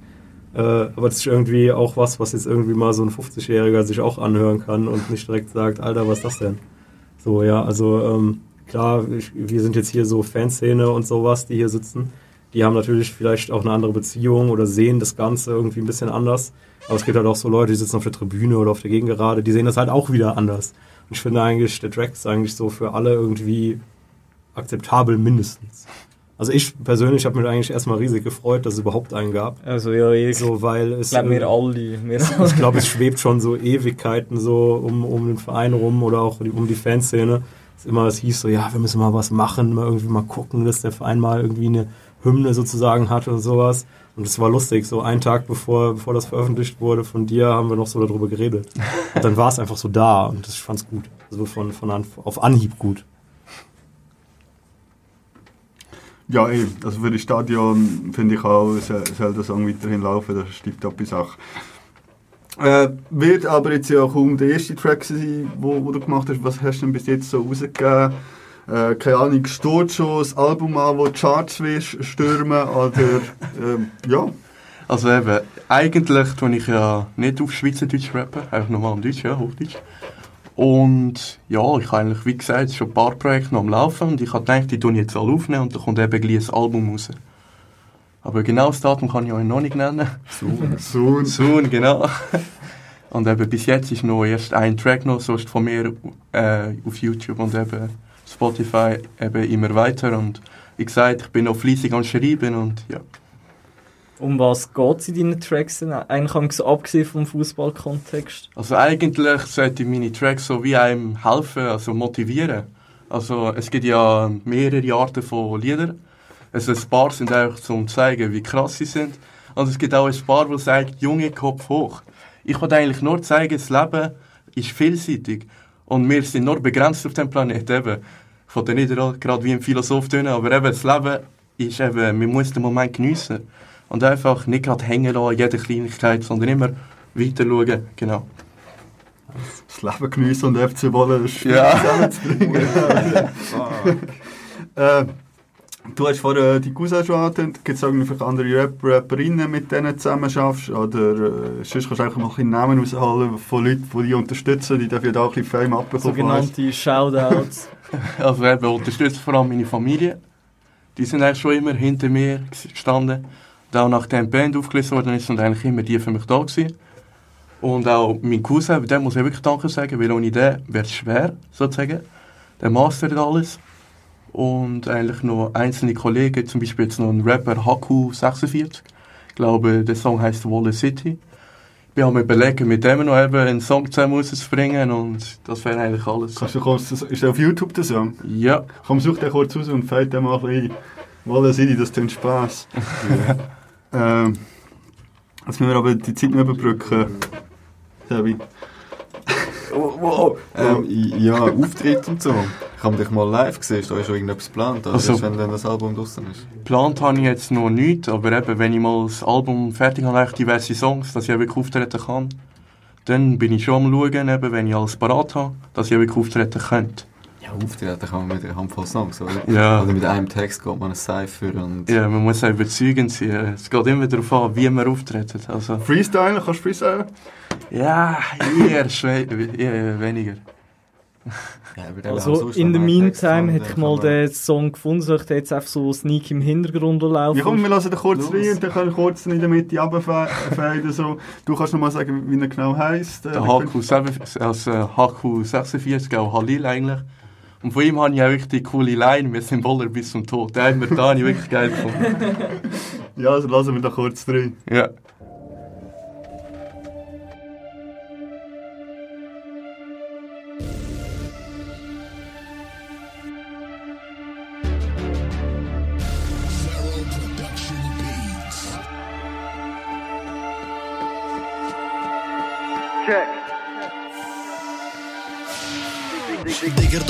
B: Äh, aber das ist irgendwie auch was, was jetzt irgendwie mal so ein 50-Jähriger sich auch anhören kann und nicht direkt sagt, Alter, was ist das denn? So, ja, also ähm, klar, ich, wir sind jetzt hier so Fanszene und sowas, die hier sitzen. Die haben natürlich vielleicht auch eine andere Beziehung oder sehen das Ganze irgendwie ein bisschen anders. Aber es gibt halt auch so Leute, die sitzen auf der Tribüne oder auf der Gegengerade, die sehen das halt auch wieder anders. Und ich finde eigentlich, der Track ist eigentlich so für alle irgendwie akzeptabel mindestens. Also ich persönlich habe mich eigentlich erstmal riesig gefreut, dass es überhaupt einen gab.
C: Also ja, ich
B: So, weil es.
C: glaube, wir
B: äh,
C: alle. Wir
B: ich glaube, es schwebt schon so Ewigkeiten so um, um den Verein rum oder auch um die Fanszene. Es immer es hieß so, ja, wir müssen mal was machen, mal irgendwie mal gucken, dass der Verein mal irgendwie eine Hymne sozusagen hat oder sowas. Und es war lustig, so einen Tag bevor, bevor das veröffentlicht wurde von dir, haben wir noch so darüber geredet. Und dann war es einfach so da und das, ich fand's gut. Also von, von an, auf Anhieb gut.
A: Ja, eben. Also für das Stadion finde ich auch, soll, soll der Song weiterhin laufen, das ist eine toppe Sache. Äh, wird aber jetzt ja kaum der erste Track sein, wo, wo du gemacht hast. Was hast du denn bis jetzt so rausgegeben? Äh, keine Ahnung, steht schon das Album an, wo die Charts wirst stürmen oder äh, ja.
E: Also eben, eigentlich tue ich ja nicht auf Schweizerdeutsch rappen, einfach normal am Deutsch, ja, Hochdeutsch. Und ja, ich habe eigentlich, wie gesagt, schon ein paar Projekte noch am Laufen und ich habe gedacht, die ich jetzt alle aufnehmen und dann kommt eben gleich ein Album raus. Aber genau das Datum kann ich euch noch nicht nennen.
A: Soon. Soon.
E: Soon, genau. Und eben bis jetzt ist noch erst ein Track noch, sonst von mir äh, auf YouTube und eben Spotify eben immer weiter. Und wie gesagt, ich bin noch fleissig am Schreiben und ja.
C: Um was geht es in deinen Tracks? Eigentlich abgesehen vom Fußballkontext.
E: Also eigentlich sollte meine Tracks so wie einem helfen, also motivieren. Also es gibt ja mehrere Arten von Liedern. Also ein paar sind einfach zum zeigen, wie krass sie sind. Und es gibt auch ein paar, die sagen, Junge, Kopf hoch. Ich wollte eigentlich nur zeigen, das Leben ist vielseitig. Und wir sind nur begrenzt auf dem Planeten. Eben. Ich wollte nicht gerade wie ein Philosoph tun, aber eben, das Leben ist eben, man muss den Moment geniessen. Und einfach nicht gerade hängen lassen an jeder Kleinigkeit, sondern immer weiter schauen. Genau.
A: Das Leben geniessen und FC wollen
E: Ja.
A: zusammenzubringen. äh, du hast vorher die Cousin schon angetönt. Gibt es vielleicht andere Rapper, Rapperinnen, mit denen du zusammen schaffst? Oder äh, sonst kannst du einfach mal ein bisschen Namen rausholen von Leuten, die dich unterstützen. Die dürfen ja da auch ein bisschen Fame abbekommen.
C: Sogenannte Shoutouts.
E: Also eben unterstützt vor allem meine Familie. Die sind eigentlich schon immer hinter mir gestanden. Auch nachdem die Band aufgelöst worden ist, sind eigentlich immer die für mich da gewesen. Und auch mein Cousin, dem muss ich wirklich Danke sagen, weil ohne den wäre es schwer, sozusagen. Der mastert alles. Und eigentlich noch einzelne Kollegen, zum Beispiel jetzt noch ein Rapper, Haku46. Ich glaube, der Song heißt Wall City. Ich bin am überlegen, mit dem noch eben einen Song zusammen rauszubringen und das wäre eigentlich alles.
A: Kannst du kurz, ist der auf YouTube der Song?
E: Ja,
A: Komm, such den kurz raus und fällt den mal ein bisschen. Wolle City, das tut Spass. ähm, jetzt müssen wir aber die Zeit noch überbrücken. Sebi.
D: Oh, wow. Ähm, ja, Auftritt und so. Ich habe dich mal live gesehen. Ist da schon irgendetwas geplant? Also,
E: Also-
D: wenn dann das Album draußen ist.
E: geplant habe ich jetzt noch nichts, aber eben, wenn ich mal das Album fertig habe, eigentlich diverse Songs, dass ich wirklich auftreten kann, dann bin ich schon am schauen, eben, wenn ich alles parat habe, dass ich wirklich auftreten könnte.
D: Ja, auftreten kann man mit einer Handvoll Songs, oder?
E: Ja.
D: Oder mit einem Text geht man ein Cypher und...
E: Ja, man muss auch überzeugend sein. Es geht immer darauf an, wie man auftritt. Also,
A: Freestyle, kannst du freestylen?
E: ja, eher, eher weniger.
D: Ja, der
C: Also in
D: Text
C: meantime hätte ich mal den Song gefunden, soll ich den jetzt einfach so sneak im Hintergrund laufen?
A: Ja, komm, wir lassen den kurz
D: Los.
A: rein und dann können wir kurz in der Mitte runterfaden. So. Du kannst noch mal sagen, wie er genau heisst. Äh,
E: Der HQ, 7 also HQ 46, auch Halil eigentlich. Und von ihm habe ich auch wirklich die coole Line, wir sind Boller bis zum Tod. Den hat mir da nicht wirklich geil gefunden.
A: Ja, also lassen wir da kurz rein.
E: Ja.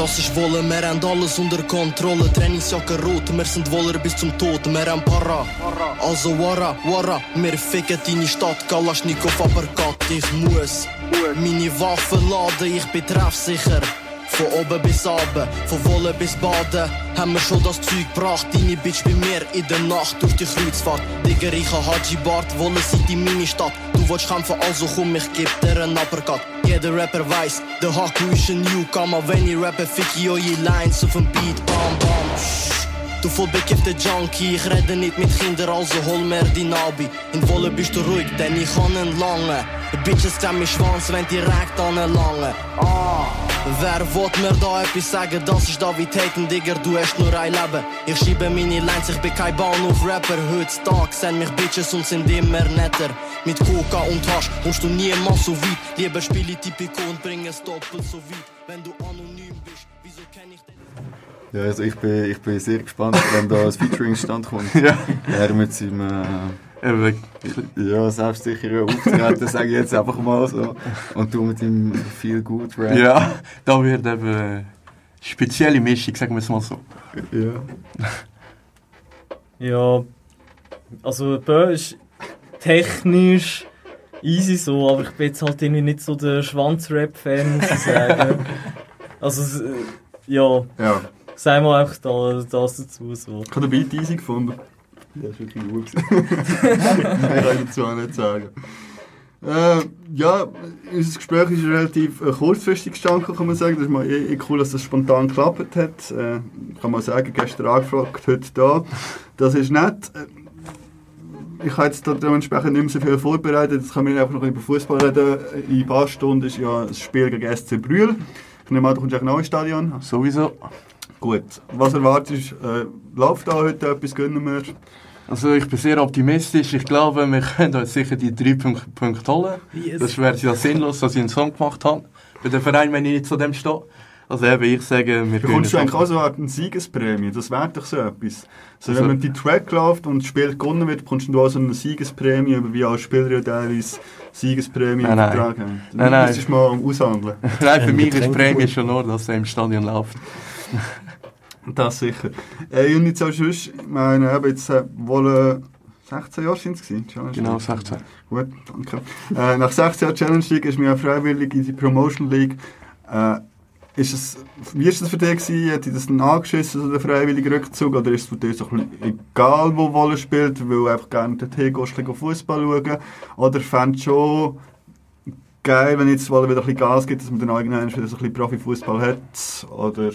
F: Das ist Wolle, wir haben alles unter Kontrolle. Trainingsjacke rot, wir sind Woller bis zum Tod, wir haben Para. Also Wara, Wara, wir ficken deine Stadt, Kalaschnikow, aber Gott, ich muss. Meine Waffen laden, ich bin treffsicher. Von oben bis oben, von Wolle bis Baden, haben wir schon das Zeug gebracht. Deine Bitch bei mir in der Nacht durch die Kreuzfahrt. Digger, ich ha Haji Bart, Wolle sind in meine Stadt. Du willst kämpfen, also komm, ich geb dir einen Uppercut. Jeder Rapper weiß, der Haku ist ein Newcomer. Wenn ich rappe, fick ich eure Lines auf dem Beat, bam, bam. Du voll bekiffte Junkie, ich rede nicht mit Kindern, also hol mir die Nabi. In Wolle bist du ruhig, denn ich kann einen lange. Bitches kann mich Schwanz, wenn direkt an lange. Ah, wer wollt mir da etwas sagen? Das ist David Haken, Digger, du hast nur ein Leben. Ich schiebe meine Lines, ich bin kein Bahnhof-Rapper. Heutzutage sind mich Bitches und sind immer netter. Mit Coca und Hasch kommst du niemals so weit. Lieber spiele Typico und bring es doppelt so weit. Wenn du anonym
D: Ja, also ich bin, ich bin sehr gespannt, wenn da ein Featuring stand kommt.
E: Ja.
D: Er mit seinem äh, ja, selbstsicheren Auftreten, sage ich jetzt einfach mal so. Und du mit dem Feel Good Rap.
E: ja, da wird eben eine spezielle Mischung, sagen wir es mal so.
D: ja.
C: Ja, also Bö ist technisch easy so, aber ich bin jetzt halt irgendwie nicht so der Schwanz-Rap-Fan, muss ich sagen. also, äh, ja,
A: Ja.
C: Sagen wir einfach da, das dazu so.
A: Ich habe den Beat easy gefunden. Ja, ist wirklich gut. Mehr kann ich dazu auch nicht sagen. Äh, ja, unser Gespräch ist relativ äh, kurzfristig gestanden, kann man sagen. Das ist mal eh, eh cool, dass das spontan geklappt hat. Äh, kann man sagen, gestern angefragt, heute da. Das ist nett. Äh, Ich habe jetzt da dementsprechend nicht mehr so viel vorbereitet. Jetzt können wir einfach noch über Fußball reden. In ein paar Stunden ist ja das Spiel gegen SC Brühl. Ich nehme an, du kommst auch noch ins Stadion.
E: Sowieso.
A: Gut. Was erwartest du? Äh, läuft da heute etwas? Gönnen wir?
E: Also ich bin sehr optimistisch. Ich glaube, wir können uns sicher die drei Punkte, Punkte holen. Das wäre ja sinnlos, dass ich einen Song gemacht habe. Bei dem Verein, wenn ich nicht zu dem stehe. Also eben, ich sage, wir
A: Bekommst du eigentlich auch so eine Art eine Siegesprämie? Das wäre doch so etwas. So,
E: Also-
A: wenn man die Track läuft und das Spiel gewonnen wird, bekommst du auch so eine Siegesprämie, aber wie als Spieler ja teilweise Siegesprämie
E: Nein, nein.
A: Vertrag haben.
E: Nein, nein.
A: Das ist mal am Aushandeln.
E: Nein, für mich ist Prämie schon nur, dass er im Stadion läuft.
A: Das sicher. Äh, und jetzt auch sonst, ich meine, eben jetzt äh, wohl äh, 16 Jahre sind es gewesen, Challenge
E: Genau,
A: League.
E: 16.
A: Gut, danke. Äh, nach 16 Jahren Challenge League ist mir freiwillig in die Promotion League. Äh, ist es, wie ist das für dich gewesen? Hat dich das dann angeschissen, so der freiwillige Rückzug? Oder ist es für dich so ein bisschen egal, wo Wolle spielt, weil du einfach gerne dorthin gehst, ein bisschen Fußball schauen? Oder fändest du schon geil, wenn jetzt Wolle wieder ein bisschen Gas gibt, dass man dann irgendwann wieder so ein bisschen Profifußball hat? Oder...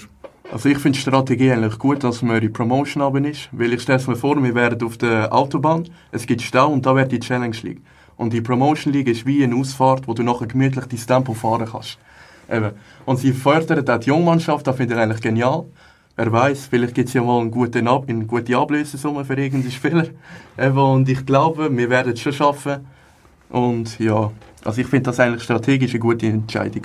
E: Also ich finde die Strategie eigentlich gut, dass man in Promotion runter ist, weil ich stelle mir vor, wir wären auf der Autobahn, es gibt Stau und da wäre die Challenge League. Und die Promotion League ist wie eine Ausfahrt, wo du nachher gemütlich dein Tempo fahren kannst. Eben. Und sie fördern auch die Jungmannschaft, das finde ich eigentlich genial. Wer weiß, vielleicht gibt es ja mal einen guten Ab eine gute Ablösesumme für irgendeinen Spieler. Eben. Und ich glaube, wir werden es schon schaffen. Und ja, also ich finde das eigentlich strategisch eine gute Entscheidung.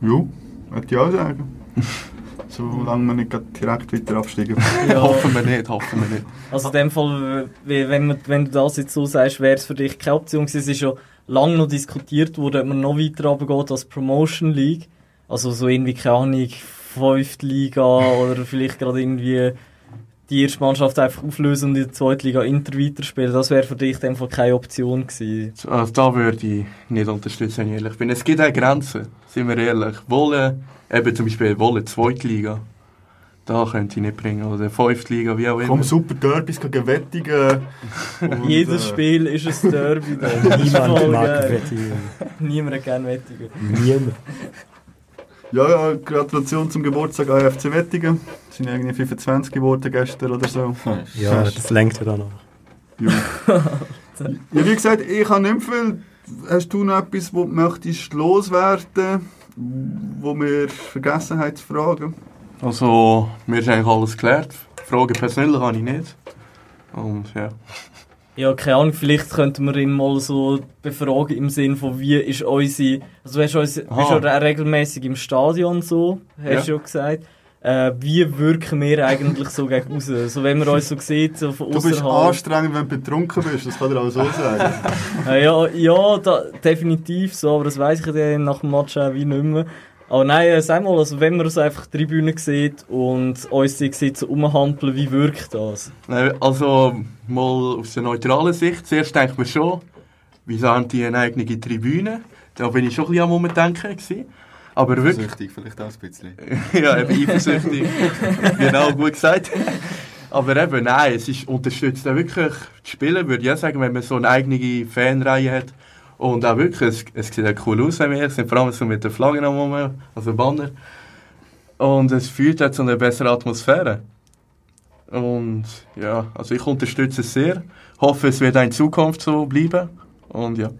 A: Ja, würde ich auch sagen. Solange wir nicht direkt weiter absteigen.
C: Ja.
E: Hoffen wir nicht, hoffen wir nicht.
C: Also in dem Fall, wenn, wenn du das jetzt so sagst, wäre es für dich keine Option gewesen. Es ist ja lange noch diskutiert worden, ob man noch weiter runtergeht als Promotion League. Also so irgendwie, keine Ahnung, 5. Liga oder vielleicht gerade irgendwie die erste Mannschaft einfach auflösen und in der zweiten Liga Inter weiterspielen. Das wäre für dich Fall keine Option gewesen.
E: Also da würde ich nicht unterstützen, wenn ich ehrlich bin. Es gibt auch Grenzen, sind wir ehrlich. Wolle, eben zum Beispiel Wolle Zweitliga, da könnte ich nicht bringen. Oder Fünftliga, wie auch immer.
A: Komm, super Derbys gegen Wettigen. Und,
C: Jedes
A: äh,
C: Spiel ist ein Derby. dann.
B: Niemand mag. Wettigen.
C: Niemand gerne Wettigen.
B: Niemand.
A: Ja, ja, Gratulation zum Geburtstag AFC Wettigen. Sind irgendwie 25 geworden gestern oder so.
B: Ja, das lenkt ja dann noch.
A: Ja. ja, wie gesagt, ich habe nicht viel. Hast du noch etwas, wo du möchtest loswerden, wo wir vergessen haben zu fragen?
E: Also, mir ist eigentlich alles geklärt. Fragen persönlich habe ich nicht. Und ja.
C: Ja, keine Ahnung, vielleicht könnten wir ihn mal so befragen im Sinn von, wie ist unsere, also du uns, bist ja regelmäßig im Stadion so, hast du ja gesagt. Äh, wie wirken wir eigentlich so gegen raus? So, wenn man uns so sieht, so von
A: Du bist
C: außerhalb.
A: anstrengend, wenn du betrunken bist, das kann ich auch so sagen.
C: Äh, ja, ja da, definitiv so, aber das weiß ich dann nach dem Match auch wie nicht mehr. Aber nein, äh, sag mal, also wenn man so einfach die Tribüne sieht und uns die sieht so rumhampeln, wie wirkt das?
E: Nein, Also, mal aus der neutralen Sicht. Zuerst denkt man schon, wieso haben die eine eigene Tribüne? Da bin ich schon ein bisschen am Umdenken gewesen. Aber wirklich,
D: Süchtig vielleicht auch ein bisschen.
E: ja, eben eifersüchtig. genau, gut gesagt. Aber eben, nein, es ist unterstützt auch wirklich die Spieler, würde ich auch sagen, wenn man so eine eigene Fanreihe hat. Und auch wirklich, es, es sieht auch cool aus, wenn wir sind, vor allem so mit der Flagge noch rum, also Banner. Und es fühlt auch zu einer besseren Atmosphäre. Und ja, also ich unterstütze es sehr. Hoffe, es wird auch in Zukunft so bleiben. Und ja.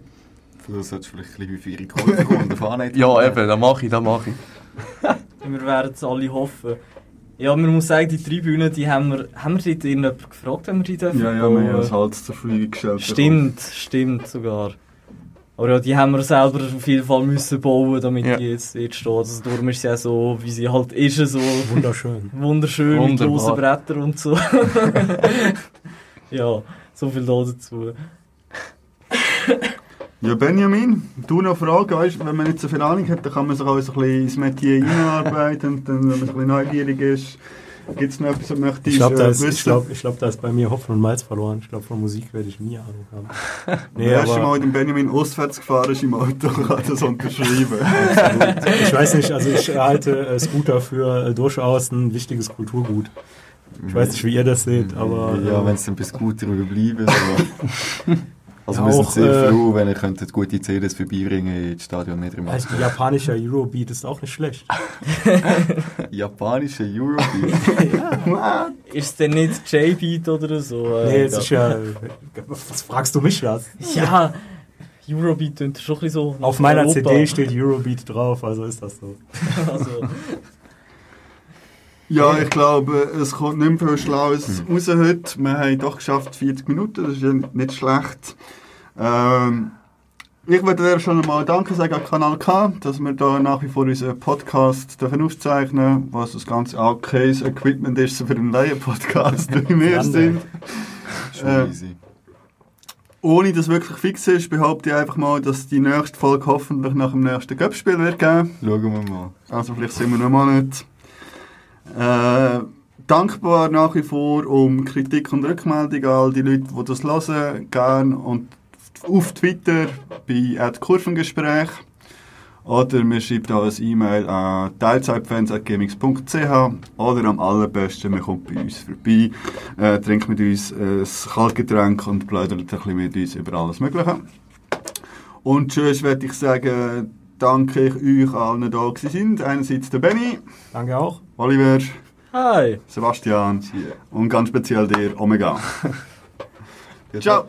D: Du solltest vielleicht ein bisschen Kurven kommen und Fahne nicht
E: Ja, eben, das mache ich, das mache ich.
C: Wir werden es alle hoffen. Ja, man muss sagen, die Tribüne, die haben wir, haben wir dort irgendjemand gefragt, wenn wir die dürfen
A: Ja, ja, wir haben das Holz zur Verfügung gestellt.
C: Stimmt, stimmt sogar. Aber ja, die haben wir selber auf jeden Fall müssen bauen, damit
E: Ja.
C: die jetzt, jetzt steht. Also darum ist sie auch so, wie sie halt ist, so
B: Wunderschön.
C: wunderschön mit
E: Wunderbar.
C: großen Brettern und so. ja, so viel da dazu.
A: Ja, Benjamin, du noch Fragen, weißt, wenn man nicht so viel Ahnung hat, dann kann man sich auch so ein bisschen ins Metier einarbeiten und dann, wenn man ein bisschen neugierig ist, gibt es noch was möchte
B: Ich glaube, da, ist- ich glaub, ich glaub, da ist bei mir Hopfen und Malz verloren. Ich glaube, von Musik werde ich nie Ahnung haben.
A: Nee,
B: Nee,
A: das erste Mal
B: aber
A: mit dem Benjamin auswärts gefahren ist im Auto, kann das unterschreiben.
B: ich weiß nicht, also ich halte äh, Scooter für äh, durchaus ein wichtiges Kulturgut. Ich weiß nicht, wie ihr das seht, aber
D: Ja,
B: äh,
D: wenn es dann bis gut überbleiben aber Also
B: Ja,
D: wir sind
B: auch,
D: sehr
B: äh,
D: froh, wenn ihr könntet gute CDs vorbeibringen ins Stadion nicht mehr
B: also die japanische Eurobeat ist auch nicht schlecht.
D: Japanische Eurobeat.
C: Ist es denn nicht J-Beat oder so? Äh,
B: Nee, es ist ja. Was fragst du mich das?
C: Ja, Eurobeat klingt schon ein bisschen so.
B: Auf meiner
C: Europa.
B: CD steht Eurobeat drauf, also ist das so.
C: also,
A: Ja, ich glaube, es kommt nicht mehr viel Schlaues raus heute. Wir haben doch geschafft 40 Minuten, das ist ja nicht schlecht. Ähm, ich würde dir schon einmal Danke sagen an Kanal K, dass wir da nach wie vor unseren Podcast dürfen aufzeichnen was das ganze AKs Equipment ist so für einen Laien-Podcast, wie wir sind.
D: Schon
A: Äh,
D: easy.
A: Ohne dass wirklich fix ist, behaupte ich einfach mal, dass die nächste Folge hoffentlich nach dem nächsten Cup-Spiel wird geben.
D: Schauen wir mal.
A: Also vielleicht sind wir noch mal nicht. Äh, dankbar nach wie vor um Kritik und Rückmeldung an all die Leute, die das hören, gern und auf Twitter bei @kurvengespräch oder mir schreibt auch ein E-Mail an teilzeitfans.gamings.ch oder am allerbesten, man kommt bei uns vorbei, äh, trinkt mit uns ein Kaltgetränk und plaudert ein bisschen mit uns über alles Mögliche. Und tschüss, würde ich sagen, danke ich euch allen, die da gewesen sind. Einerseits der Benny,
B: Danke auch.
A: Oliver,
C: hi!
A: Sebastian und ganz speziell dir, Omega. Ciao!